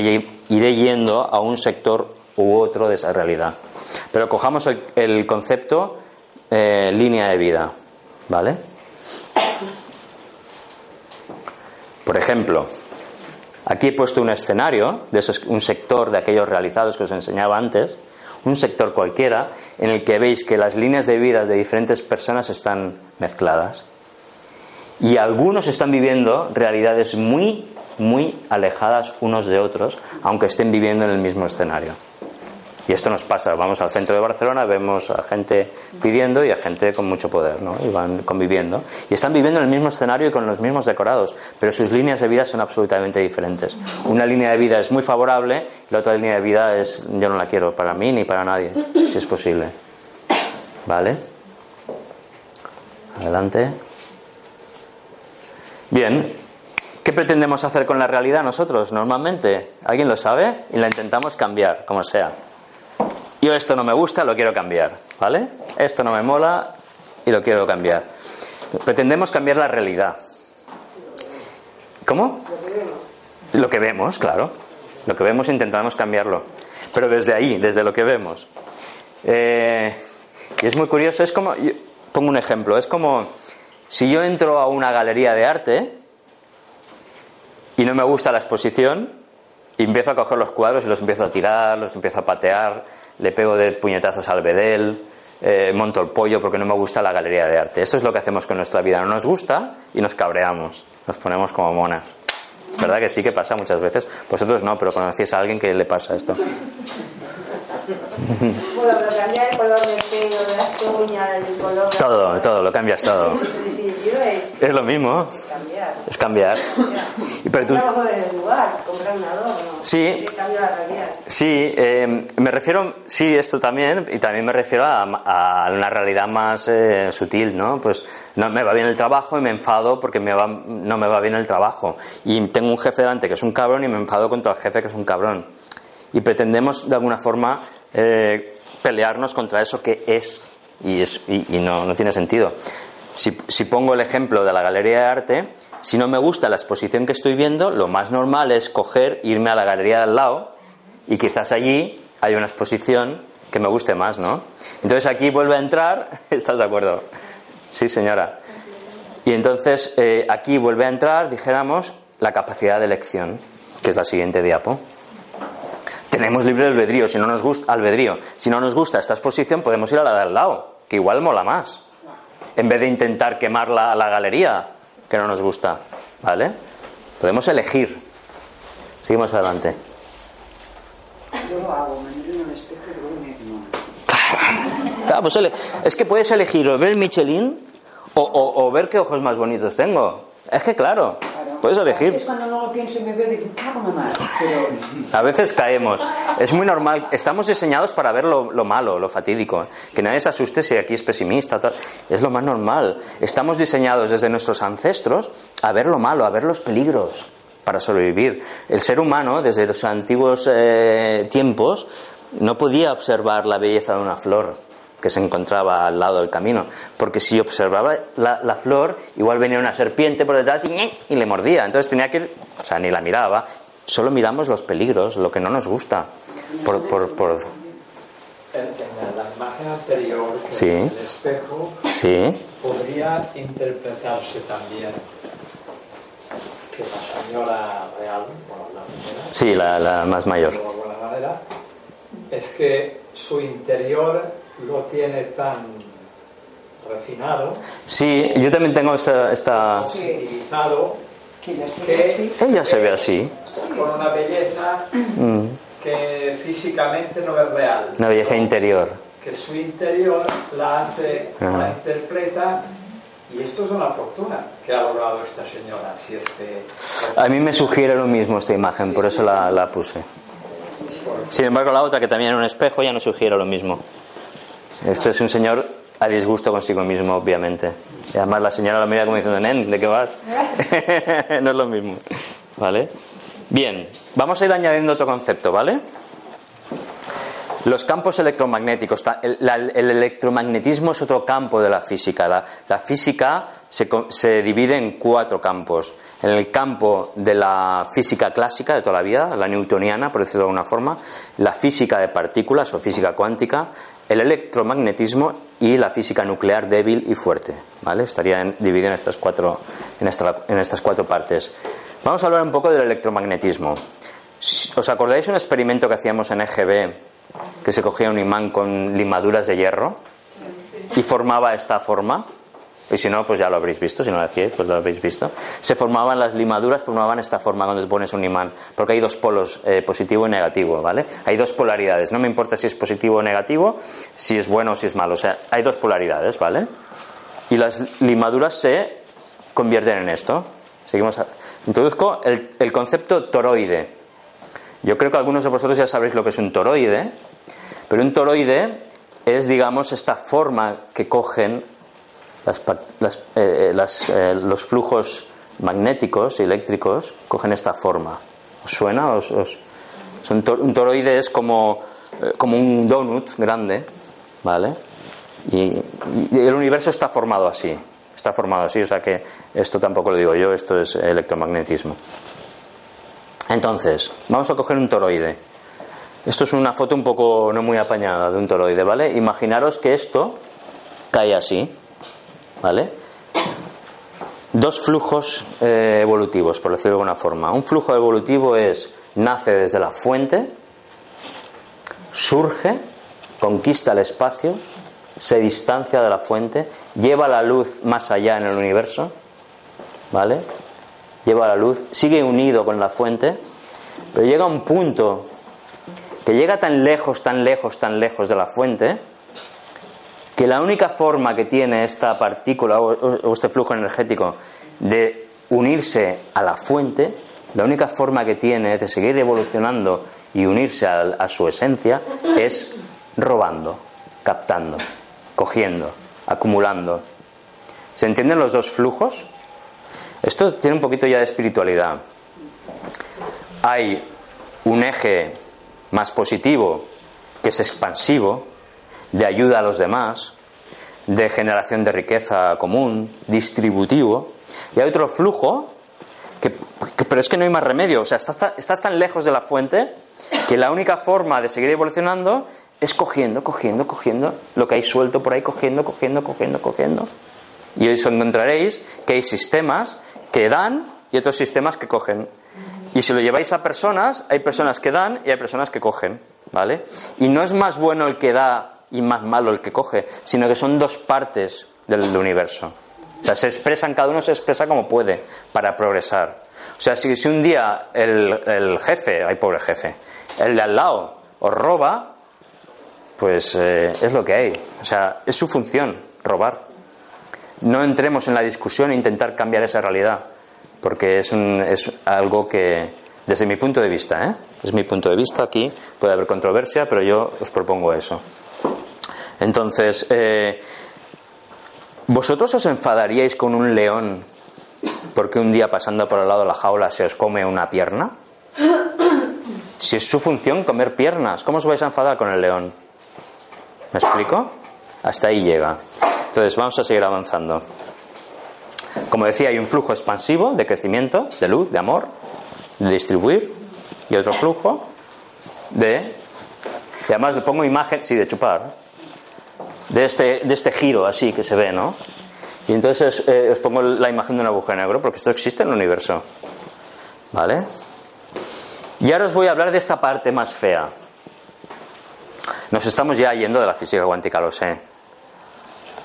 iré, yendo a un sector u otro de esa realidad. Pero cojamos el, concepto eh, línea de vida, ¿vale? Por ejemplo, aquí he puesto un escenario, de un sector de aquellos realizados que os enseñaba antes, un sector cualquiera, en el que veis que las líneas de vida de diferentes personas están mezcladas. Y algunos están viviendo realidades muy, muy alejadas unos de otros, aunque estén viviendo en el mismo escenario. Y esto nos pasa, vamos al centro de Barcelona, vemos a gente pidiendo y a gente con mucho poder, ¿no? Y van conviviendo. Y están viviendo en el mismo escenario y con los mismos decorados, pero sus líneas de vida son absolutamente diferentes. Una línea de vida es muy favorable la otra línea de vida es yo no la quiero para mí ni para nadie, si es posible. ¿Vale? Adelante. Bien, ¿qué pretendemos hacer con la realidad nosotros normalmente? ¿Alguien lo sabe? Y la intentamos cambiar, como sea. Yo esto no me gusta, lo quiero cambiar, ¿vale? Esto no me mola y lo quiero cambiar. Pretendemos cambiar la realidad. ¿Cómo? Lo que vemos, claro. Lo que vemos intentamos cambiarlo. Pero desde ahí, desde lo que vemos. Eh, y es muy curioso, es como, pongo un ejemplo, es como si yo entro a una galería de arte y no me gusta la exposición, y empiezo a coger los cuadros y los empiezo a tirar, los empiezo a patear, le pego de puñetazos al bedel, eh, monto el pollo porque no me gusta la galería de arte. Eso es lo que hacemos con nuestra vida. No nos gusta y nos cabreamos, nos ponemos como monas. ¿Verdad que sí que pasa muchas veces? Vosotros no, pero conocéis a alguien que le pasa esto. Bueno, pero cambiar el color del pelo, de las uñas, el color. Todo, todo, lo cambias todo. es Es lo mismo, cambiar. es cambiar. Y pero tú- lugar, comprar un adorno. Sí. Sí, eh, me refiero, sí, esto también, y también me refiero a, a una realidad más eh, sutil, ¿no? Pues no me va bien el trabajo y me enfado porque me va, no me va bien el trabajo. Y tengo un jefe delante que es un cabrón y me enfado contra el jefe que es un cabrón. Y pretendemos, de alguna forma, eh, pelearnos contra eso que es, y, es, y, no, no tiene sentido. Si, si pongo el ejemplo de la galería de arte, si no me gusta la exposición que estoy viendo, lo más normal es coger, irme a la galería de al lado y quizás allí hay una exposición que me guste más, ¿no? Entonces aquí vuelve a entrar, ¿estás de acuerdo? Sí, señora. Y entonces eh, aquí vuelve a entrar, dijéramos, la capacidad de elección, que es la siguiente diapo. Tenemos libre albedrío, si no nos gusta, albedrío. Si no nos gusta esta exposición, podemos ir a la de al lado, que igual mola más. En vez de intentar quemar la, la galería, que no nos gusta. ¿Vale? Podemos elegir. Seguimos adelante. Yo lo hago, me miro en el espejo y luego me no. Claro, pues ele- es que puedes elegir o ver el Michelin o, o- o ver qué ojos más bonitos tengo. Es que claro, Puedes Es elegir. cuando no lo pienso y me veo, digo, cago en la madre. Pero A veces caemos. Es muy normal. Estamos diseñados para ver lo, lo malo, lo fatídico. Que nadie se asuste si aquí es pesimista. tal. Es lo más normal. Estamos diseñados desde nuestros ancestros a ver lo malo, a ver los peligros para sobrevivir. El ser humano, desde los antiguos eh, tiempos, no podía observar la belleza de una flor que se encontraba al lado del camino, porque si observaba la, la flor, igual venía una serpiente por detrás y, y le mordía. Entonces tenía que ir, o sea, ni la miraba, solo miramos los peligros, lo que no nos gusta. Por, por, por- En, en la imagen anterior, Sí. el espejo, Sí, podría interpretarse también que la señora real, bueno, la primera, sí, la, la más mayor. de alguna manera, es que su interior lo tiene tan refinado, Sí, yo también tengo esta... esta... civilizado, que ya se ¿Qué? ve así. Ella se ve así, con una belleza Mm, que físicamente no es real. una belleza interior. que su interior la hace, Ajá. la interpreta y esto es una fortuna que ha logrado esta señora. Si es que A mí me sugiere lo mismo esta imagen, por eso la, la puse. Sin embargo, la otra, que también era un espejo, ya no sugiere lo mismo. Este es un señor a disgusto consigo mismo, obviamente. Además la señora lo mira como diciendo, nen, ¿de qué vas? no es lo mismo. ¿Vale? Bien, vamos a ir añadiendo otro concepto, ¿vale? Los campos electromagnéticos. El, la- el electromagnetismo es otro campo de la física. La, física se, se divide en cuatro campos. En el campo de la física clásica de toda la vida, la newtoniana, por decirlo de alguna forma, la física de partículas o física cuántica, el electromagnetismo y la física nuclear débil y fuerte. ¿vale? Estaría en- en estas, cuatro, en estas cuatro partes. Vamos a hablar un poco del electromagnetismo. ¿Os acordáis un experimento que hacíamos en EGB que se cogía un imán con limaduras de hierro y formaba esta forma? Y si no, pues ya lo habréis visto, si no lo hacíais, pues lo habréis visto. Se formaban las limaduras, formaban esta forma cuando te pones un imán, porque hay dos polos, eh, positivo y negativo, ¿vale? Hay dos polaridades, no me importa si es positivo o negativo, si es bueno o si es malo, o sea, hay dos polaridades, ¿vale? Y las limaduras se convierten en esto. Seguimos. a- Introduzco el, el concepto toroide. Yo creo que algunos de vosotros ya sabréis lo que es un toroide, pero un toroide es, digamos, esta forma que cogen las las, eh, las, eh, los flujos magnéticos y eléctricos, cogen esta forma. ¿Os suena? ¿Os- os- son to- un toroide es como, eh, como un donut grande, ¿vale? Y, y el universo está formado así. Está formado así, o sea que esto tampoco lo digo yo, esto es electromagnetismo. Entonces, vamos a coger un toroide. Esto es una foto un poco no muy apañada de un toroide, ¿vale? Imaginaros que esto cae así, ¿vale? Dos flujos eh, evolutivos, por decirlo de alguna forma. Un flujo evolutivo es nace desde la fuente, surge, conquista el espacio, se distancia de la fuente, lleva la luz más allá en el universo, ¿vale? Lleva la luz, sigue unido con la fuente, pero llega a un punto que llega tan lejos, tan lejos, tan lejos de la fuente, que la única forma que tiene esta partícula o, este flujo energético de unirse a la fuente, la única forma que tiene de seguir evolucionando y unirse a, a su esencia es robando, captando, cogiendo, acumulando. ¿Se entienden los dos flujos? Esto tiene un poquito ya de espiritualidad. Hay un eje más positivo, que es expansivo, de ayuda a los demás, de generación de riqueza común, distributivo, y hay otro flujo, que, pero es que no hay más remedio, o sea, estás, estás tan lejos de la fuente que la única forma de seguir evolucionando es cogiendo, cogiendo, cogiendo lo que hay suelto por ahí, cogiendo, cogiendo, cogiendo, cogiendo. Y eso encontraréis que hay sistemas que dan y otros sistemas que cogen. Y si lo lleváis a personas, hay personas que dan y hay personas que cogen, ¿vale? Y no es más bueno el que da y más malo el que coge, sino que son dos partes del universo. O sea, se expresan, cada uno se expresa como puede para progresar. O sea, si, un día el, el jefe, ay pobre jefe, el de al lado os roba, pues eh, es lo que hay. O sea, es su función, robar. No entremos en la discusión e intentar cambiar esa realidad, porque es, un- es algo que, desde mi punto de vista, ¿eh? es mi punto de vista, aquí puede haber controversia, pero yo os propongo eso. Entonces, eh, ¿vosotros os enfadaríais con un león porque un día pasando por al lado de la jaula se os come una pierna? Si es su función comer piernas, ¿cómo os vais a enfadar con el león? ¿Me explico? Hasta ahí llega. Entonces, vamos a seguir avanzando. Como decía, hay un flujo expansivo de crecimiento, de luz, de amor, de distribuir, y otro flujo de. Y además le pongo imagen, sí, de chupar, de este, de este giro así que se ve, ¿no? Y entonces eh, os pongo la imagen de un agujero negro, porque esto existe en el universo. ¿Vale? Y ahora os voy a hablar de esta parte más fea. Nos estamos ya yendo de la física cuántica, lo sé.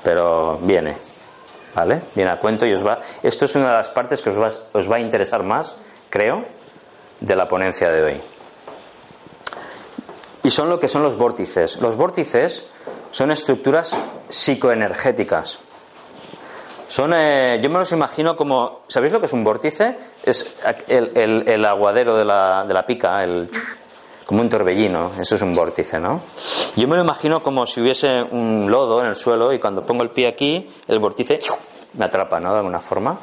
Pero viene. ¿Vale? Viene a cuento y os va. Esto es una de las partes que os va, os va a interesar más, creo, de la ponencia de hoy. Y son lo que son los vórtices. Los vórtices son estructuras psicoenergéticas. Son, eh, yo me los imagino como, ¿sabéis lo que es un vórtice? Es el, el- aguadero de la, de la pica, el, como un torbellino, eso es un vórtice, ¿no? Yo me lo imagino como si hubiese un lodo en el suelo y cuando pongo el pie aquí, el vórtice me atrapa, ¿no? De alguna forma.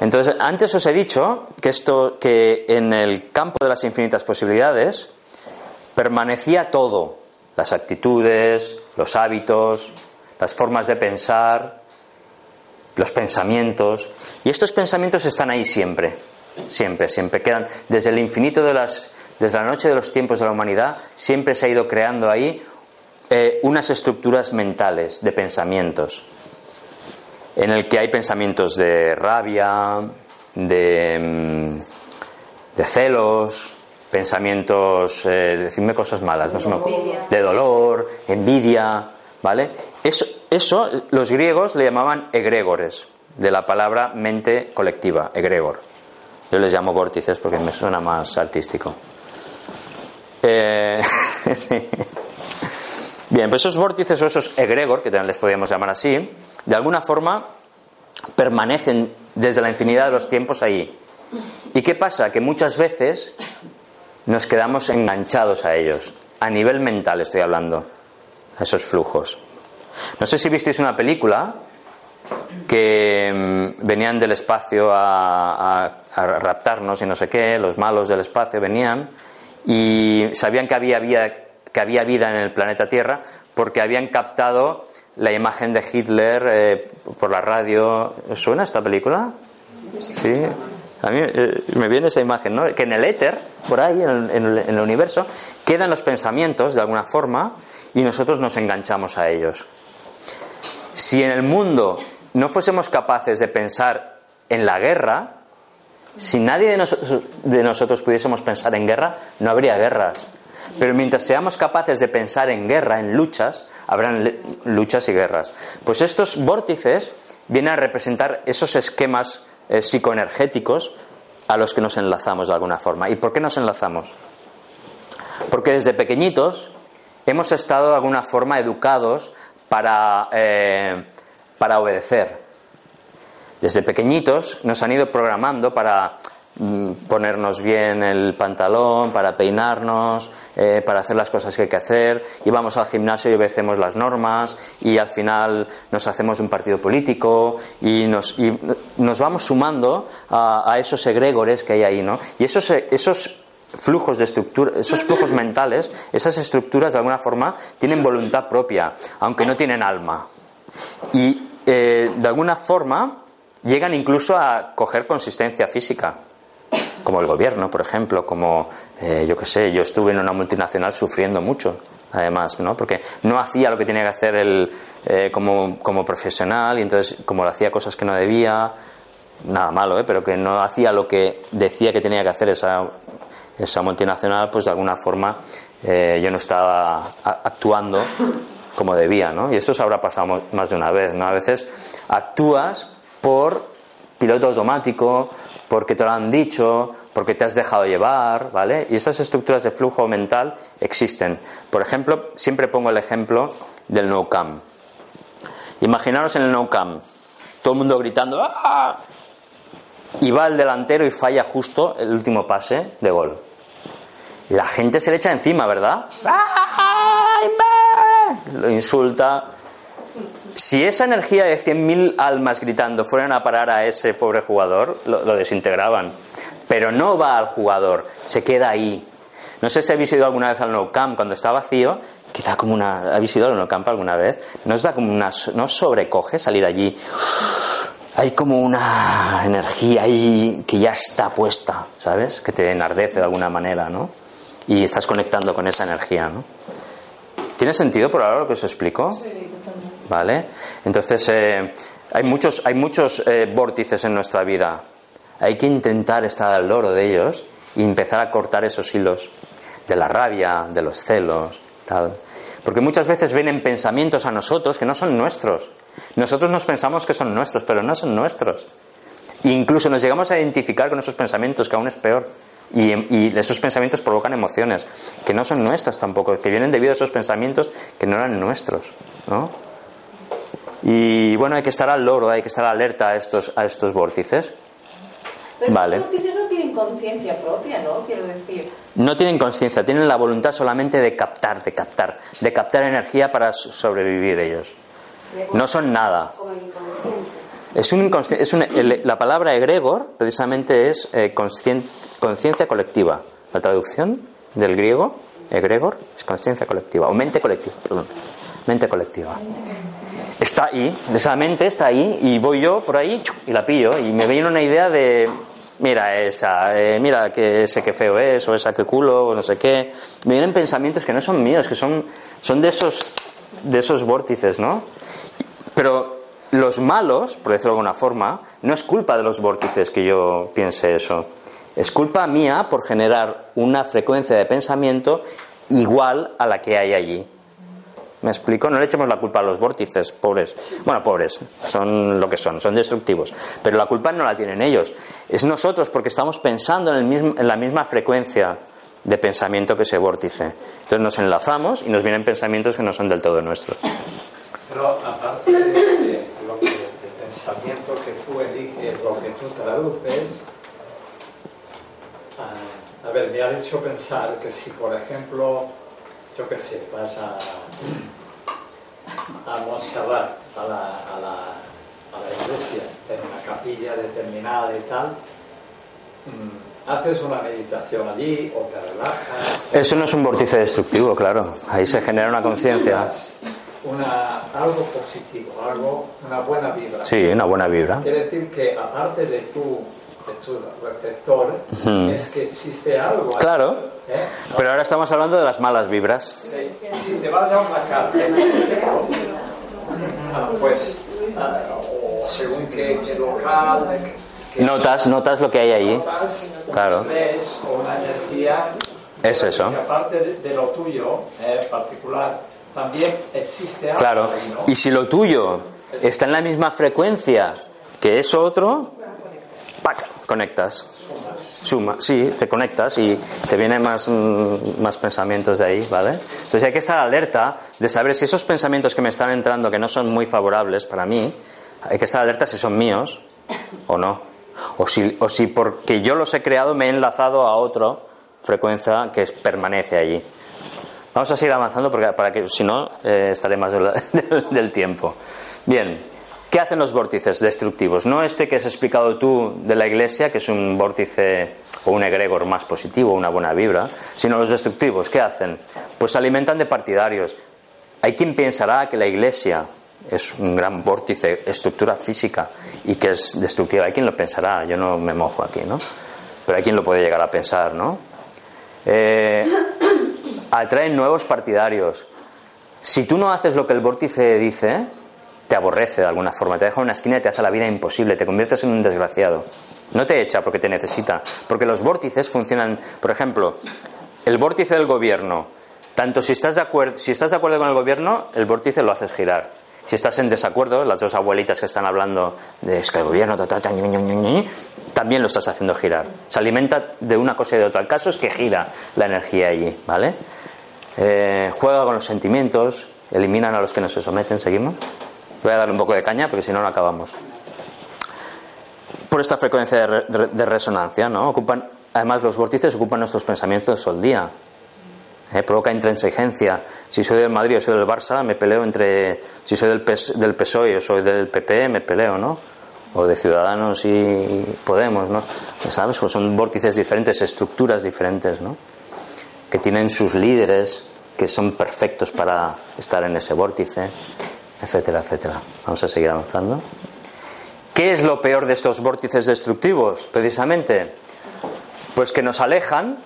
Entonces, antes os he dicho que esto, que en el campo de las infinitas posibilidades permanecía todo, las actitudes, los hábitos, las formas de pensar, los pensamientos. Y estos pensamientos están ahí siempre, siempre, siempre. Quedan desde el infinito de las, desde la noche de los tiempos de la humanidad, siempre se ha ido creando ahí eh, unas estructuras mentales de pensamientos, en el que hay pensamientos de rabia, de, mm, de celos, pensamientos, eh, decidme cosas malas, no se me de dolor, envidia, ¿vale? Eso, eso los griegos le llamaban egregores, de la palabra mente colectiva, egregor. Yo les llamo vórtices porque me suena más artístico. Eh, sí. Bien, pues esos vórtices o esos egregor, que también les podríamos llamar así, de alguna forma permanecen desde la infinidad de los tiempos ahí. ¿Y qué pasa? Que muchas veces nos quedamos enganchados a ellos. A nivel mental estoy hablando, a esos flujos. No sé si visteis una película que mm, venían del espacio a, a- raptarnos y no sé qué, los malos del espacio venían y sabían que había vida, que había vida en el planeta Tierra porque habían captado la imagen de Hitler eh, por la radio. ¿Os suena esta película? Sí. A mí eh, me viene esa imagen, ¿no? Que en el éter, por ahí, en el, universo, quedan los pensamientos de alguna forma y nosotros nos enganchamos a ellos. Si en el mundo no fuésemos capaces de pensar en la guerra, si nadie de nosotros, de nosotros pudiésemos pensar en guerra, no habría guerras. Pero mientras seamos capaces de pensar en guerra, en luchas, habrán luchas y guerras. Pues estos vórtices vienen a representar esos esquemas eh, psicoenergéticos a los que nos enlazamos de alguna forma. ¿Y por qué nos enlazamos? Porque desde pequeñitos hemos estado de alguna forma educados para, eh, para obedecer. Desde pequeñitos nos han ido programando para ponernos bien el pantalón, para peinarnos, eh, para hacer las cosas que hay que hacer, y vamos al gimnasio y obedecemos las normas, y al final nos hacemos un partido político, y nos, y nos vamos sumando a, esos egregores que hay ahí, ¿no? Y esos, esos flujos de estructura, esos flujos mentales, esas estructuras de alguna forma tienen voluntad propia, aunque no tienen alma. Y eh, de alguna forma llegan incluso a coger consistencia física, como el gobierno, por ejemplo, como eh, yo qué sé, yo estuve en una multinacional sufriendo mucho, además, ¿no? Porque no hacía lo que tenía que hacer el, eh, como, como profesional y entonces como hacía cosas que no debía, nada malo, ¿eh? pero que no hacía lo que decía que tenía que hacer esa esa multinacional, pues de alguna forma eh, yo no estaba actuando como debía, ¿no? Y eso se habrá pasado más de una vez, ¿no? A veces actúas por piloto automático, porque te lo han dicho, porque te has dejado llevar, ¿vale? Y esas estructuras de flujo mental existen. Por ejemplo, siempre pongo el ejemplo del no cam. Imaginaros en el no cam, todo el mundo gritando ¡Ah! y va el delantero y falla justo el último pase de gol la gente se le echa encima, ¿verdad? Lo insulta. Si esa energía de 100.000 almas gritando fueran a parar a ese pobre jugador, lo, desintegraban. Pero no va al jugador, se queda ahí. No sé si habéis ido alguna vez al No Camp cuando está vacío, quizá como una. ¿Habéis ido al No Camp alguna vez? ¿No da como una. ¿No sobrecoge salir allí? Hay como una energía ahí que ya está puesta, ¿sabes? Que te enardece de alguna manera, ¿no? y estás conectando con esa energía, ¿no? ¿Tiene sentido por ahora lo que os explico? Sí, ¿Vale? Entonces, eh, hay muchos, hay muchos eh, vórtices en nuestra vida. Hay que intentar estar al loro de ellos y empezar a cortar esos hilos de la rabia, de los celos, tal. Porque muchas veces vienen pensamientos a nosotros que no son nuestros. Nosotros nos pensamos que son nuestros, pero no son nuestros. Incluso nos llegamos a identificar con esos pensamientos, que aún es peor. Y, esos pensamientos provocan emociones que no son nuestras tampoco, que vienen debido a esos pensamientos que no eran nuestros. ¿no? Y bueno, hay que estar al loro, hay que estar alerta a estos, a estos vórtices. Pero vale. los vórtices no tienen conciencia propia, ¿no? Quiero decir. No tienen conciencia, tienen la voluntad solamente de captar, de captar, de captar energía para sobrevivir ellos. No son nada. Es un, es la palabra egregor precisamente es eh, conciencia colectiva. La traducción del griego, egregor, es conciencia colectiva, o mente colectiva, perdón, mente colectiva. Está ahí, esa mente está ahí, y voy yo por ahí y la pillo, y me viene una idea de, mira esa, eh, mira que ese que feo es, o esa que culo, o no sé qué. Me vienen pensamientos que no son míos, que son, son de esos, de esos vórtices, ¿no? Pero los malos, por decirlo de alguna forma, no es culpa de los vórtices que yo piense eso. Es culpa mía por generar una frecuencia de pensamiento igual a la que hay allí. ¿Me explico? No le echemos la culpa a los vórtices, pobres. Bueno, pobres, son lo que son, son destructivos. Pero la culpa no la tienen ellos. Es nosotros porque estamos pensando en, el mismo, en la misma frecuencia de pensamiento que ese vórtice. Entonces nos enlazamos y nos vienen pensamientos que no son del todo nuestros. Pero aparte de, lo que, el pensamiento que tú eliges, lo que tú traduces, a, a ver, me ha hecho pensar que si, por ejemplo, yo qué sé, vas a, a Montserrat, a la, a, la, a la iglesia, en una capilla determinada y tal, mm, haces una meditación allí o te relajas. Eso no es un vórtice destructivo, claro. Ahí se genera una conciencia una, algo positivo, algo, una buena vibra. Sí, una buena vibra. Quiere decir que aparte de tu, de tu receptor, es que existe algo. Claro. ¿Eh? Pero ahora estamos hablando de las malas vibras. Si te vas a una cárcel, ah, pues, ah, o según qué, local. notas, notas lo que hay ahí. claro. o una energía. Es eso. Que aparte de, lo tuyo, eh, particular, también existe algo. Claro, y si lo tuyo está en la misma frecuencia que eso otro, ¡pac! conectas. Suma, sí, te conectas y te vienen más, mm, más pensamientos de ahí, ¿vale? Entonces hay que estar alerta de saber si esos pensamientos que me están entrando, que no son muy favorables para mí, hay que estar alerta si son míos o no. O si, o si porque yo los he creado me he enlazado a otra frecuencia que permanece allí. Vamos a seguir avanzando porque, para que si no eh, estaré más del tiempo. Bien, ¿qué hacen los vórtices destructivos? No este que has explicado tú de la iglesia, que es un vórtice o un egregor más positivo, una buena vibra, sino los destructivos. ¿Qué hacen? Pues se alimentan de partidarios. Hay quien pensará que la iglesia es un gran vórtice, estructura física y que es destructiva. Hay quien lo pensará, yo no me mojo aquí, ¿no? Pero hay quien lo puede llegar a pensar, ¿no? Eh, atraen nuevos partidarios. Si tú no haces lo que el vórtice dice, te aborrece de alguna forma, te deja en una esquina y te hace la vida imposible, te conviertes en un desgraciado. No te echa porque te necesita, porque los vórtices funcionan, por ejemplo, el vórtice del gobierno, tanto si estás de acuerdo, si estás de acuerdo con el gobierno, el vórtice lo haces girar. Si estás en desacuerdo, las dos abuelitas que están hablando de es que el gobierno ta, ta, también lo estás haciendo girar. Se alimenta de una cosa y de otra. El caso es que gira la energía allí, ¿vale? Eh, juega con los sentimientos, eliminan a los que no se someten. ¿Seguimos? Voy a darle un poco de caña porque si no, no acabamos. Por esta frecuencia de, re- de resonancia, ¿no? Ocupan, además, los vórtices ocupan nuestros pensamientos todo el día. Eh, provoca intransigencia. Si soy del Madrid o soy del Barça, me peleo entre. Si soy del, PS del PSOE o soy del PP, me peleo, ¿no? O de Ciudadanos y Podemos, ¿no? ¿Sabes? Pues son vórtices diferentes, estructuras diferentes, ¿no? Que tienen sus líderes, que son perfectos para estar en ese vórtice, etcétera, etcétera. Vamos a seguir avanzando. ¿Qué es lo peor de estos vórtices destructivos? Precisamente, pues que nos alejan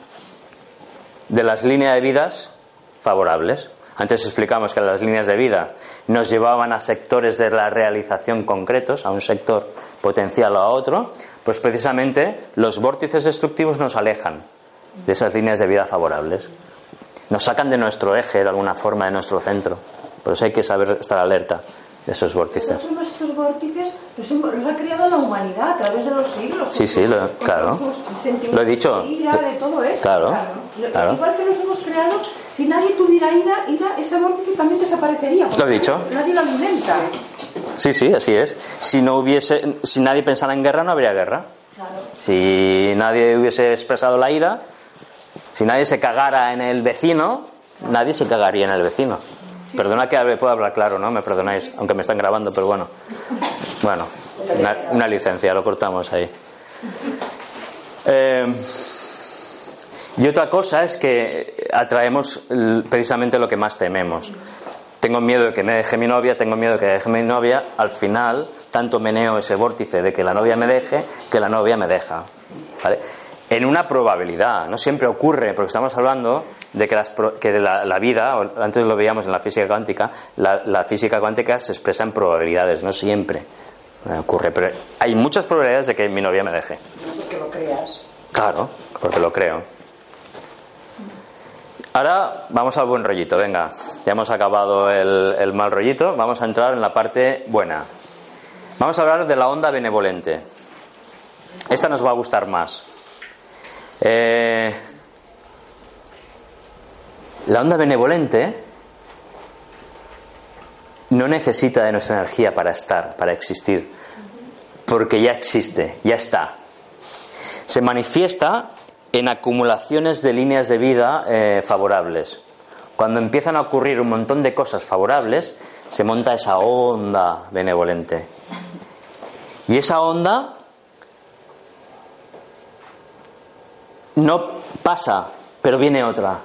de las líneas de vidas favorables. Antes explicamos que las líneas de vida nos llevaban a sectores de la realización concretos, a un sector potencial o a otro, pues precisamente los vórtices destructivos nos alejan de esas líneas de vida favorables. Nos sacan de nuestro eje, de alguna forma, de nuestro centro. Por eso hay que saber estar alerta de esos vórtices. Estos vórtices los, ha creado la humanidad a través de los siglos. Sí, sí, lo- claro. Lo he dicho. De ira, de todo eso. Claro. Igual que los hemos creado, si nadie tuviera ira, ira ese vórtice también desaparecería. Lo he dicho. Nadie lo alimenta. Sí, sí, así es. Si no hubiese, si nadie pensara en guerra, no habría guerra. Claro. Si nadie hubiese expresado la ira, si nadie se cagara en el vecino, nadie se cagaría en el vecino. Perdona que pueda hablar claro, ¿no? Me perdonáis, aunque me están grabando, pero bueno. Bueno, una, una licencia, lo cortamos ahí. Eh, y otra cosa es que atraemos precisamente lo que más tememos. Tengo miedo de que me deje mi novia, tengo miedo de que deje mi novia. Al final, tanto meneo ese vórtice de que la novia me deje, que la novia me deja. ¿Vale? En una probabilidad, no siempre ocurre, porque estamos hablando de que, las que la, la vida, antes lo veíamos en la física cuántica, la, la física cuántica se expresa en probabilidades, no siempre eh, ocurre. Pero hay muchas probabilidades de que mi novia me deje. Porque lo creas. Claro, porque lo creo. Ahora vamos al buen rollito, venga. Ya hemos acabado el, el mal rollito, vamos a entrar en la parte buena. Vamos a hablar de la onda benevolente. Esta nos va a gustar más. Eh, la onda benevolente no necesita de nuestra energía para estar, para existir, porque ya existe, ya está se manifiesta en acumulaciones de líneas de vida eh, favorables. Cuando empiezan a ocurrir un montón de cosas favorables, se monta esa onda benevolente. Y esa onda no pasa, pero viene otra.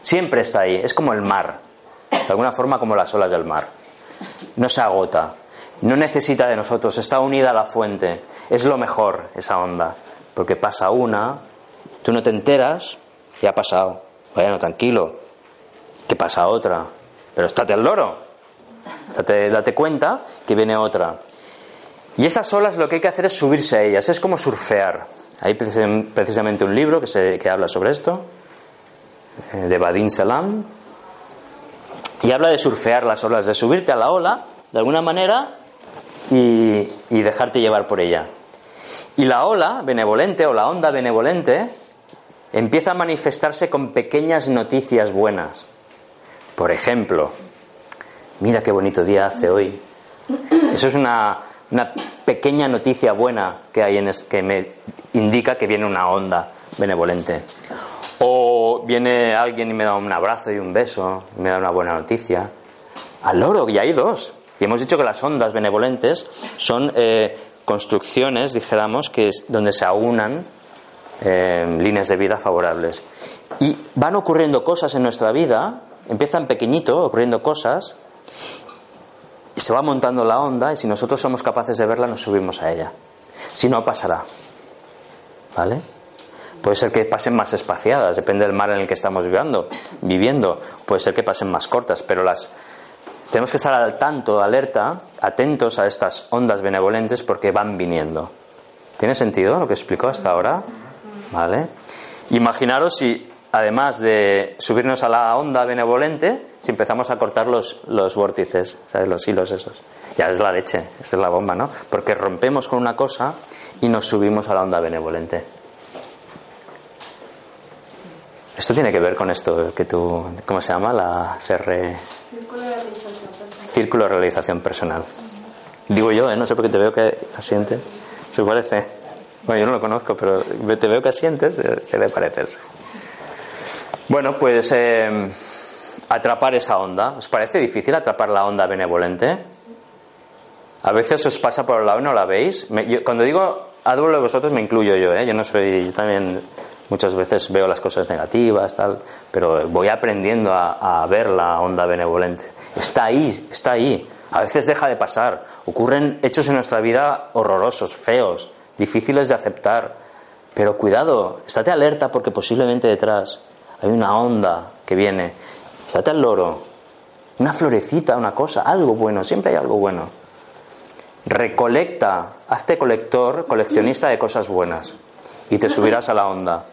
Siempre está ahí. Es como el mar. De alguna forma como las olas del mar. No se agota. No necesita de nosotros. Está unida a la fuente. Es lo mejor esa onda. Porque pasa una, tú no te enteras, ya ha pasado. Bueno, tranquilo. Que pasa otra. Pero estate al loro. Date, date cuenta que viene otra. Y esas olas lo que hay que hacer es subirse a ellas. Es como surfear. Hay precis- precisamente un libro que, se, que habla sobre esto, eh, de Badin Salam. Y habla de surfear las olas, de subirte a la ola, de alguna manera, y, y dejarte llevar por ella. Y la ola benevolente o la onda benevolente empieza a manifestarse con pequeñas noticias buenas. Por ejemplo, mira qué bonito día hace hoy. Eso es una, una pequeña noticia buena que hay en es, que me indica que viene una onda benevolente. O viene alguien y me da un abrazo y un beso, y me da una buena noticia. Al loro, y hay dos. Y hemos dicho que las ondas benevolentes son eh, construcciones, dijéramos, que es donde se aunan eh, líneas de vida favorables. Y van ocurriendo cosas en nuestra vida, empiezan pequeñito, ocurriendo cosas, se va montando la onda, y si nosotros somos capaces de verla, nos subimos a ella. Si no, pasará. ¿Vale? Puede ser que pasen más espaciadas, depende del mar en el que estamos viviendo, viviendo. Puede ser que pasen más cortas, pero las tenemos que estar al tanto, alerta, atentos a estas ondas benevolentes porque van viniendo. ¿Tiene sentido lo que explicó hasta ahora? ¿Vale? Imaginaros si, además de subirnos a la onda benevolente, si empezamos a cortar los, los vórtices, ¿sabes? Los hilos esos. Ya es la leche, esta es la bomba, ¿no? Porque rompemos con una cosa y nos subimos a la onda benevolente. Esto tiene que ver con esto que tú, ¿cómo se llama? La CR... Círculo de realización personal. Círculo de realización personal. Digo yo, ¿eh? no sé por qué te veo que asiente. ¿Se parece? Bueno, yo no lo conozco, pero te veo que asientes, debe parecerse. Bueno, pues eh, atrapar esa onda. ¿Os parece difícil atrapar la onda benevolente? A veces os pasa por el lado y no la veis. Me- cuando digo adoro de vosotros me incluyo yo, ¿eh? Yo no soy, yo también muchas veces veo las cosas negativas, tal, pero voy aprendiendo a, a ver la onda benevolente. Está ahí, está ahí. A veces deja de pasar. Ocurren hechos en nuestra vida horrorosos, feos, difíciles de aceptar. Pero cuidado, estate alerta porque posiblemente detrás hay una onda que viene. Estate al loro. Una florecita, una cosa, algo bueno, siempre hay algo bueno. Recolecta, hazte colector, coleccionista de cosas buenas y te subirás a la onda.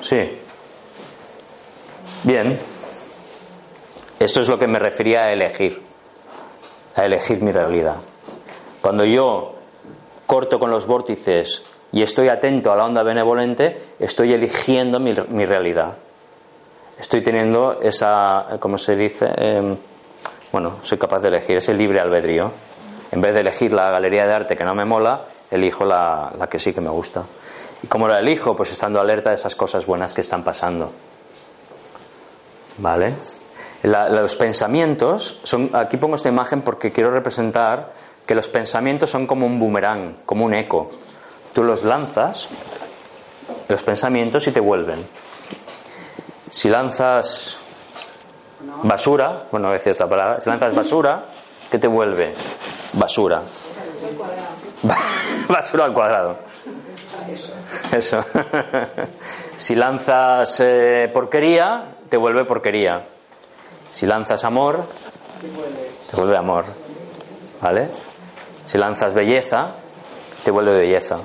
Sí. Bien. Esto es lo que me refería a elegir, a elegir mi realidad. Cuando yo corto con los vórtices y estoy atento a la onda benevolente, estoy eligiendo mi, mi realidad. Estoy teniendo esa, ¿cómo se dice? Eh, bueno, soy capaz de elegir ese libre albedrío. En vez de elegir la galería de arte que no me mola, elijo la, la que sí que me gusta. ¿Y cómo la elijo? Pues estando alerta de esas cosas buenas que están pasando. ¿Vale? Los pensamientos son. Aquí pongo esta imagen porque quiero representar que los pensamientos son como un boomerang, como un eco. Tú los lanzas, los pensamientos, y te vuelven. Si lanzas basura, bueno, a veces la palabra, si lanzas basura, ¿qué te vuelve? Basura. basura al cuadrado. Eso. si lanzas eh, porquería, te vuelve porquería. Si lanzas amor, te vuelve amor. ¿Vale? Si lanzas belleza, te vuelve belleza.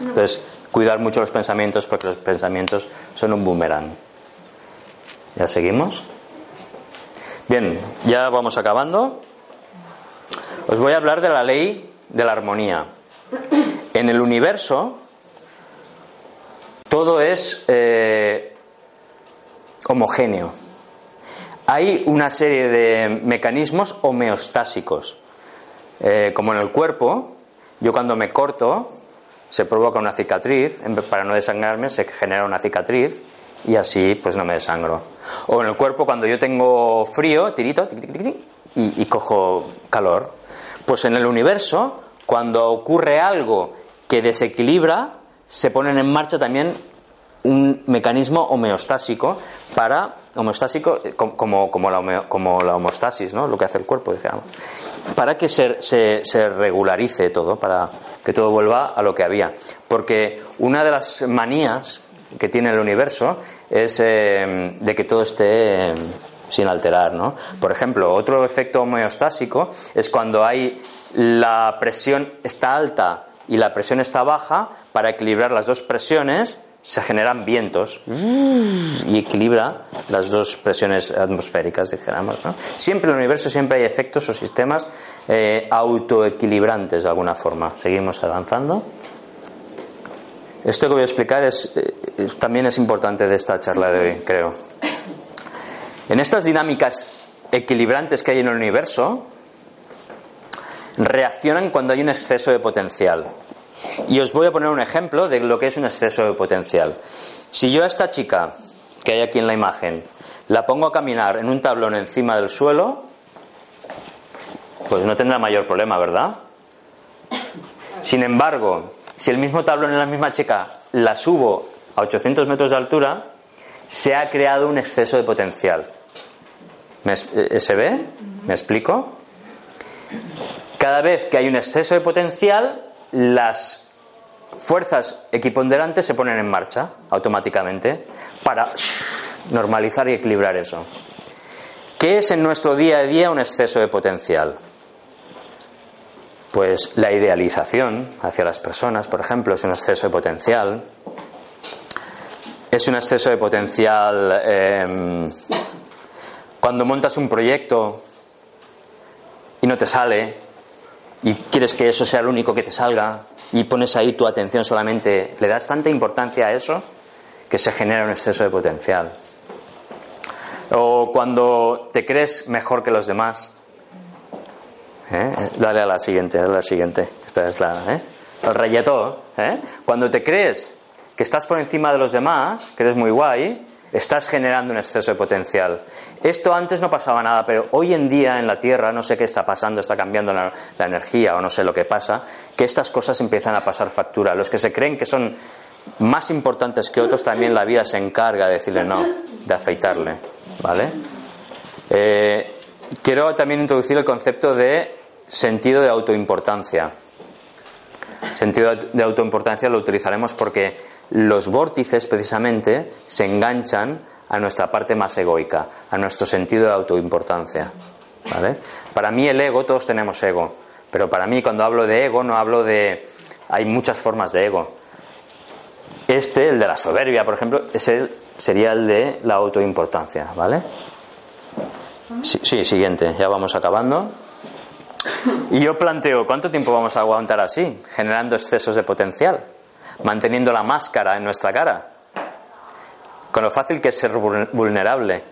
Entonces, cuidar mucho los pensamientos porque los pensamientos son un boomerang. ¿Ya seguimos? Bien, ya vamos acabando. Os voy a hablar de la ley de la armonía. En el universo todo es eh, homogéneo. Hay una serie de mecanismos homeostásicos. Eh, como en el cuerpo, yo cuando me corto se provoca una cicatriz, para no desangrarme se genera una cicatriz y así pues no me desangro. O en el cuerpo cuando yo tengo frío, tirito, tic, tic, tic, y, y cojo calor. Pues en el universo, cuando ocurre algo que desequilibra, se ponen en marcha también un mecanismo homeostásico para homeostásico eh, com- como, como, la, como la homeostasis, ¿no? lo que hace el cuerpo, digamos, para que se, se, se regularice todo, para que todo vuelva a lo que había. Porque una de las manías que tiene el universo es eh, de que todo esté eh, sin alterar, ¿no? Por ejemplo, otro efecto homeostásico es cuando hay la presión está alta y la presión está baja, para equilibrar las dos presiones se generan vientos y equilibra las dos presiones atmosféricas, dijéramos. ¿no? Siempre en el universo siempre hay efectos o sistemas eh, autoequilibrantes de alguna forma. Seguimos avanzando. Esto que voy a explicar eh, es- también es importante de esta charla de hoy, creo. En estas dinámicas equilibrantes que hay en el universo, reaccionan cuando hay un exceso de potencial. Y os voy a poner un ejemplo de lo que es un exceso de potencial. Si yo a esta chica que hay aquí en la imagen la pongo a caminar en un tablón encima del suelo, pues no tendrá mayor problema, ¿verdad? Sin embargo, si el mismo tablón en la misma chica la subo a 800 metros de altura, se ha creado un exceso de potencial. ¿Me es- eh, ¿Se ve? ¿Me explico? Cada vez que hay un exceso de potencial, las fuerzas equiponderantes se ponen en marcha automáticamente para normalizar y equilibrar eso. ¿Qué es en nuestro día a día un exceso de potencial? Pues la idealización hacia las personas, por ejemplo, es un exceso de potencial. Es un exceso de potencial eh, cuando montas un proyecto y no te sale y quieres que eso sea lo único que te salga y pones ahí tu atención solamente, le das tanta importancia a eso que se genera un exceso de potencial. O cuando te crees mejor que los demás. ¿Eh? Dale a la siguiente, dale a la siguiente. Esta es la. ¿eh? El rayetó. ¿eh? Cuando te crees que estás por encima de los demás, que eres muy guay, estás generando un exceso de potencial. Esto antes no pasaba nada, pero hoy en día en la Tierra, no sé qué está pasando, está cambiando la, energía o no sé lo que pasa, que estas cosas empiezan a pasar factura. Los que se creen que son más importantes que otros, también la vida se encarga de decirle no, de afeitarle. ¿Vale? Eh, quiero también introducir el concepto de sentido de autoimportancia. Sentido de autoimportancia lo utilizaremos porque los vórtices precisamente se enganchan a nuestra parte más egoica, a nuestro sentido de autoimportancia. ¿vale? Para mí el ego, todos tenemos ego, pero para mí cuando hablo de ego no hablo de... Hay muchas formas de ego. Este, el de la soberbia, por ejemplo, es el- sería el de la autoimportancia, ¿vale? Sí, sí, siguiente, ya vamos acabando. Y yo planteo, ¿cuánto tiempo vamos a aguantar así, generando excesos de potencial, manteniendo la máscara en nuestra cara? Con lo fácil que es ser vul- vulnerable.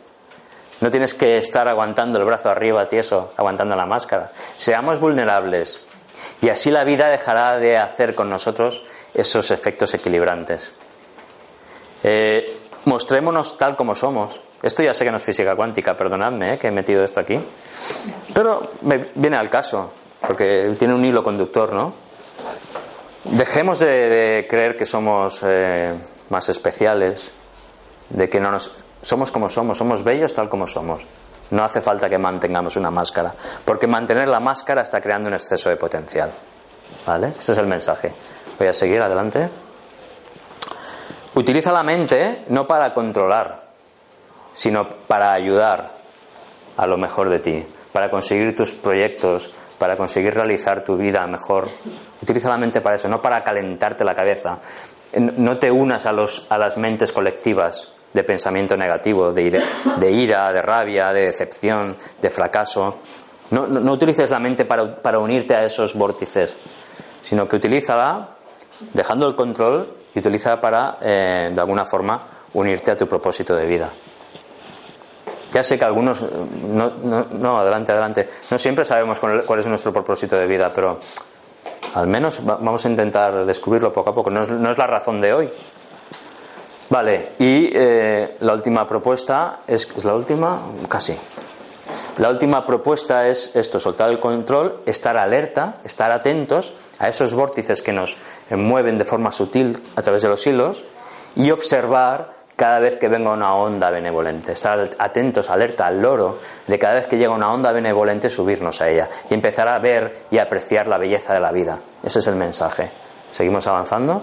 No tienes que estar aguantando el brazo arriba, tieso, aguantando la máscara. Seamos vulnerables. Y así la vida dejará de hacer con nosotros esos efectos equilibrantes. Eh, mostrémonos tal como somos. Esto ya sé que no es física cuántica, perdonadme eh, que he metido esto aquí. Pero me viene al caso, porque tiene un hilo conductor, ¿no? Dejemos de, creer que somos eh, más especiales, de que no nos somos como somos, somos bellos tal como somos. No hace falta que mantengamos una máscara, porque mantener la máscara está creando un exceso de potencial. ¿Vale? Este es el mensaje. Voy a seguir adelante. Utiliza la mente no para controlar, sino para ayudar a lo mejor de ti, para conseguir tus proyectos, para conseguir realizar tu vida mejor. Utiliza la mente para eso, no para calentarte la cabeza. No te unas a, los, a las mentes colectivas de pensamiento negativo, de ira, de, rabia, de decepción, de fracaso. No, no, utilices la mente para, para unirte a esos vórtices, sino que utilízala dejando el control y utilízala para, eh, de alguna forma, unirte a tu propósito de vida. Ya sé que algunos, eh, no, no, no, adelante, adelante, no siempre sabemos cuál es nuestro propósito de vida, pero al menos va- vamos a intentar descubrirlo poco a poco. No es, no es la razón de hoy. Vale, y eh, la última propuesta es, ¿es la última, casi. La última propuesta es esto, soltar el control, estar alerta, estar atentos a esos vórtices que nos mueven de forma sutil a través de los hilos y observar cada vez que venga una onda benevolente. Estar atentos, alerta al loro de cada vez que llega una onda benevolente subirnos a ella y empezar a ver y apreciar la belleza de la vida. Ese es el mensaje. ¿Seguimos avanzando?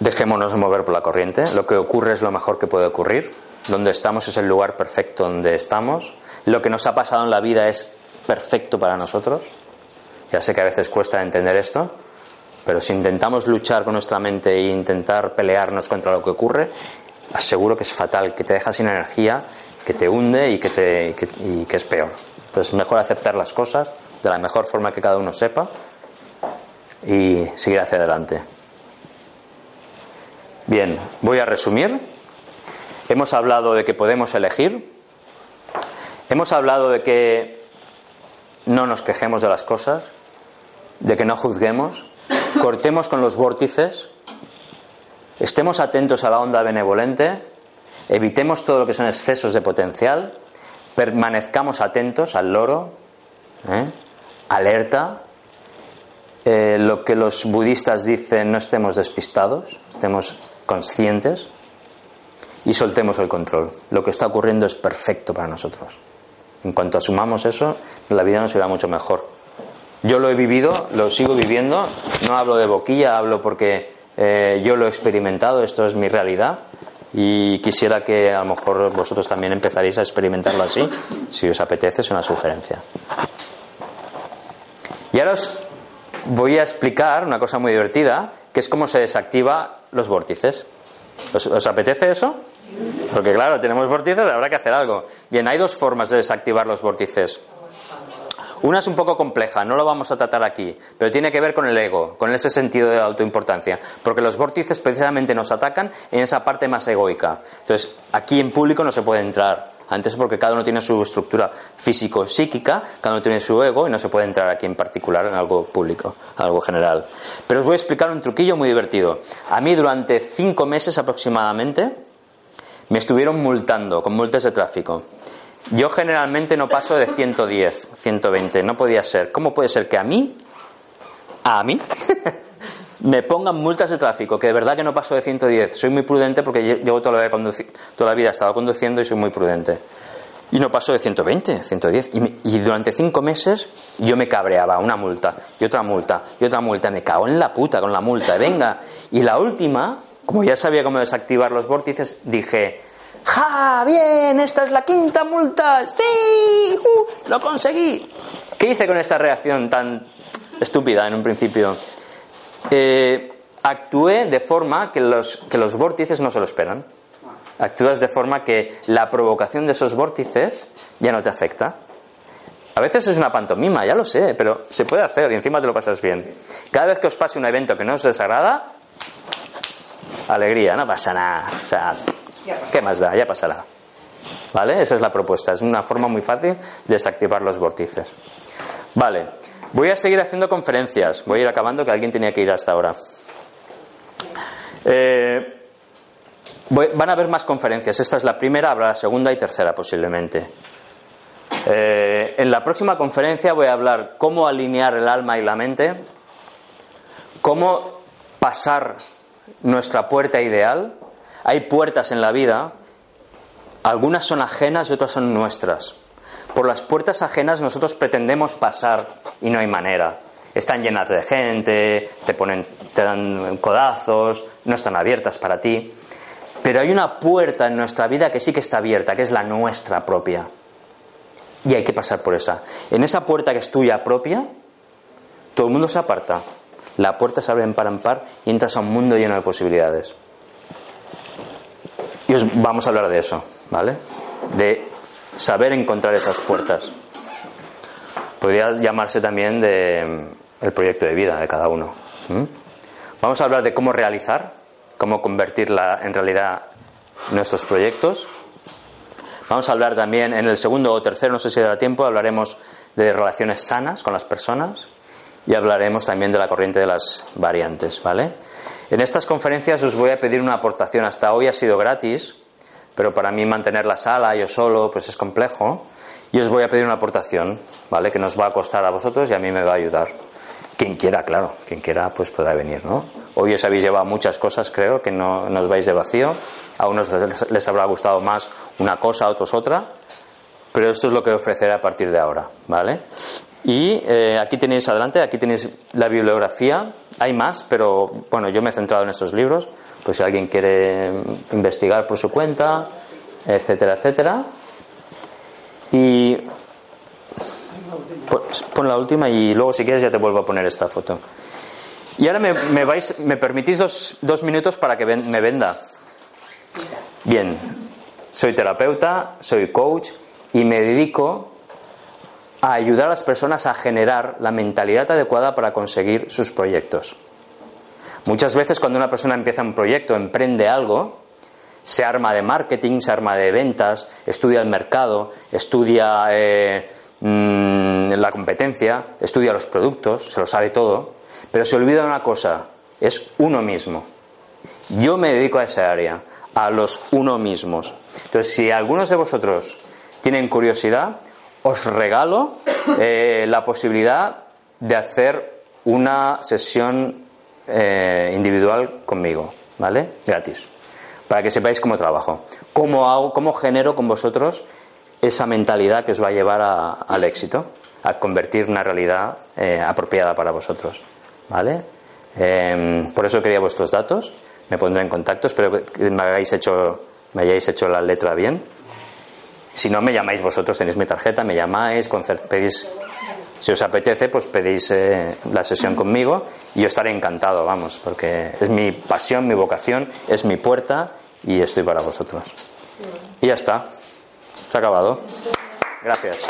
Dejémonos mover por la corriente. Lo que ocurre es lo mejor que puede ocurrir. Donde estamos es el lugar perfecto donde estamos. Lo que nos ha pasado en la vida es perfecto para nosotros. Ya sé que a veces cuesta entender esto, Pero si intentamos luchar con nuestra mente e intentar pelearnos contra lo que ocurre, aseguro que es fatal, que te deja sin energía, que te hunde y que, es peor. Entonces, mejor aceptar las cosas de la mejor forma que cada uno sepa y seguir hacia adelante. Bien, voy a resumir. Hemos hablado de que podemos elegir. Hemos hablado de que no nos quejemos de las cosas, de que no juzguemos, cortemos con los vórtices, estemos atentos a la onda benevolente, evitemos todo lo que son excesos de potencial, permanezcamos atentos al loro, ¿eh? alerta, eh, lo que los budistas dicen, no estemos despistados, estemos conscientes y soltemos el control. Lo que está ocurriendo es perfecto para nosotros. En cuanto asumamos eso, la vida nos irá mucho mejor. Yo lo he vivido, lo sigo viviendo, no hablo de boquilla, hablo porque eh, yo lo he experimentado, esto es mi realidad y quisiera que a lo mejor vosotros también empezaréis a experimentarlo así, si os apetece, es una sugerencia. Y ahora os voy a explicar una cosa muy divertida, que es cómo se desactiva los vórtices. ¿Os, os apetece eso? Porque claro, tenemos vórtices, habrá que hacer algo. Bien, hay dos formas de desactivar los vórtices. Una es un poco compleja, no lo vamos a tratar aquí, pero tiene que ver con el ego, con ese sentido de autoimportancia, porque los vórtices precisamente nos atacan en esa parte más egoica. Entonces, aquí en público no se puede entrar, antes porque cada uno tiene su estructura físico-psíquica, cada uno tiene su ego y no se puede entrar aquí en particular en algo público, algo general. Pero os voy a explicar un truquillo muy divertido. A mí durante cinco meses aproximadamente me estuvieron multando con multas de tráfico. Yo generalmente no paso de 110, 120, no podía ser. ¿Cómo puede ser que a mí, a mí, me pongan multas de tráfico? Que de verdad que no paso de 110. Soy muy prudente porque lle- llevo toda la vida, conduci- toda la vida he estado conduciendo y soy muy prudente. Y no paso de 120, 110. Y, y durante cinco meses yo me cabreaba, una multa, y otra multa, y otra multa. Me cago en la puta con la multa, venga. Y la última, como ya sabía cómo desactivar los vórtices, dije, ¡Ja! ¡Bien! ¡Esta es la quinta multa! ¡Sí! ¡Uh! ¡Lo conseguí! ¿Qué hice con esta reacción tan estúpida en un principio? Eh, actué de forma que los, que los vórtices no se lo esperan. Actúas de forma que la provocación de esos vórtices ya no te afecta. A veces es una pantomima, ya lo sé, pero se puede hacer y encima te lo pasas bien. Cada vez que os pase un evento que no os desagrada, alegría, no pasa nada. O sea, ¿qué más da? Ya pasará. ¿Vale? Esa es la propuesta. Es una forma muy fácil de desactivar los vórtices. Vale. Voy a seguir haciendo conferencias. Voy a ir acabando, que alguien tenía que ir hasta ahora. Eh, van a haber más conferencias. Esta es la primera, habrá la segunda y tercera posiblemente. Eh, en la próxima conferencia voy a hablar cómo alinear el alma y la mente, cómo pasar nuestra puerta ideal. Hay puertas en la vida, algunas son ajenas y otras son nuestras. Por las puertas ajenas nosotros pretendemos pasar y no hay manera. Están llenas de gente, te ponen, te dan codazos, no están abiertas para ti. Pero hay una puerta en nuestra vida que sí que está abierta, que es la nuestra propia. Y hay que pasar por esa. En esa puerta que es tuya propia, todo el mundo se aparta. La puerta se abre en par en par y entras a un mundo lleno de posibilidades. Y os vamos a hablar de eso, ¿vale? De saber encontrar esas puertas. Podría llamarse también de mm, el proyecto de vida de cada uno. Vamos a hablar de cómo realizar, cómo convertir la- en realidad nuestros proyectos. Vamos a hablar también en el segundo o tercero, no sé si dará tiempo, hablaremos de relaciones sanas con las personas y hablaremos también de la corriente de las variantes, ¿vale? En estas conferencias os voy a pedir una aportación. Hasta hoy ha sido gratis, pero para mí mantener la sala yo solo pues es complejo. Y os voy a pedir una aportación, ¿vale? Que nos va a costar a vosotros y a mí me va a ayudar. Quien quiera, claro, quien quiera pues podrá venir, ¿no? Hoy os habéis llevado muchas cosas, creo, que no, no os vais de vacío. A unos les habrá gustado más una cosa, a otros otra. Pero esto es lo que ofreceré a partir de ahora, ¿vale? Y eh, aquí tenéis adelante, aquí tenéis la bibliografía. Hay más, pero bueno, yo me he centrado en estos libros. Pues si alguien quiere investigar por su cuenta, etcétera, etcétera. Y pues, pon la última y luego si quieres ya te vuelvo a poner esta foto. Y ahora me, me vais, me permitís dos, dos minutos para que ven- me venda. Bien, soy terapeuta, soy coach y me dedico a ayudar a las personas a generar la mentalidad adecuada para conseguir sus proyectos. Muchas veces cuando una persona empieza un proyecto, emprende algo, se arma de marketing, se arma de ventas, estudia el mercado, estudia eh, mm, la competencia, estudia los productos, se lo sabe todo, pero se olvida una cosa, es uno mismo. Yo me dedico a esa área, a los uno mismos. Entonces, si algunos de vosotros tienen curiosidad, os regalo eh, la posibilidad de hacer una sesión eh, individual conmigo, ¿vale? Gratis. Para que sepáis cómo trabajo. Cómo hago, cómo genero con vosotros esa mentalidad que os va a llevar a- al éxito, a convertir una realidad eh, apropiada para vosotros, ¿vale? Eh, por eso quería vuestros datos. Me pondré en contacto. Espero que me hayáis hecho, me hayáis hecho la letra bien. Si no, me llamáis vosotros, tenéis mi tarjeta, me llamáis, pedís, si os apetece, pues pedís eh, la sesión conmigo y yo estaré encantado, vamos, porque es mi pasión, mi vocación, es mi puerta y estoy para vosotros. Y ya está. Se ha acabado. Gracias.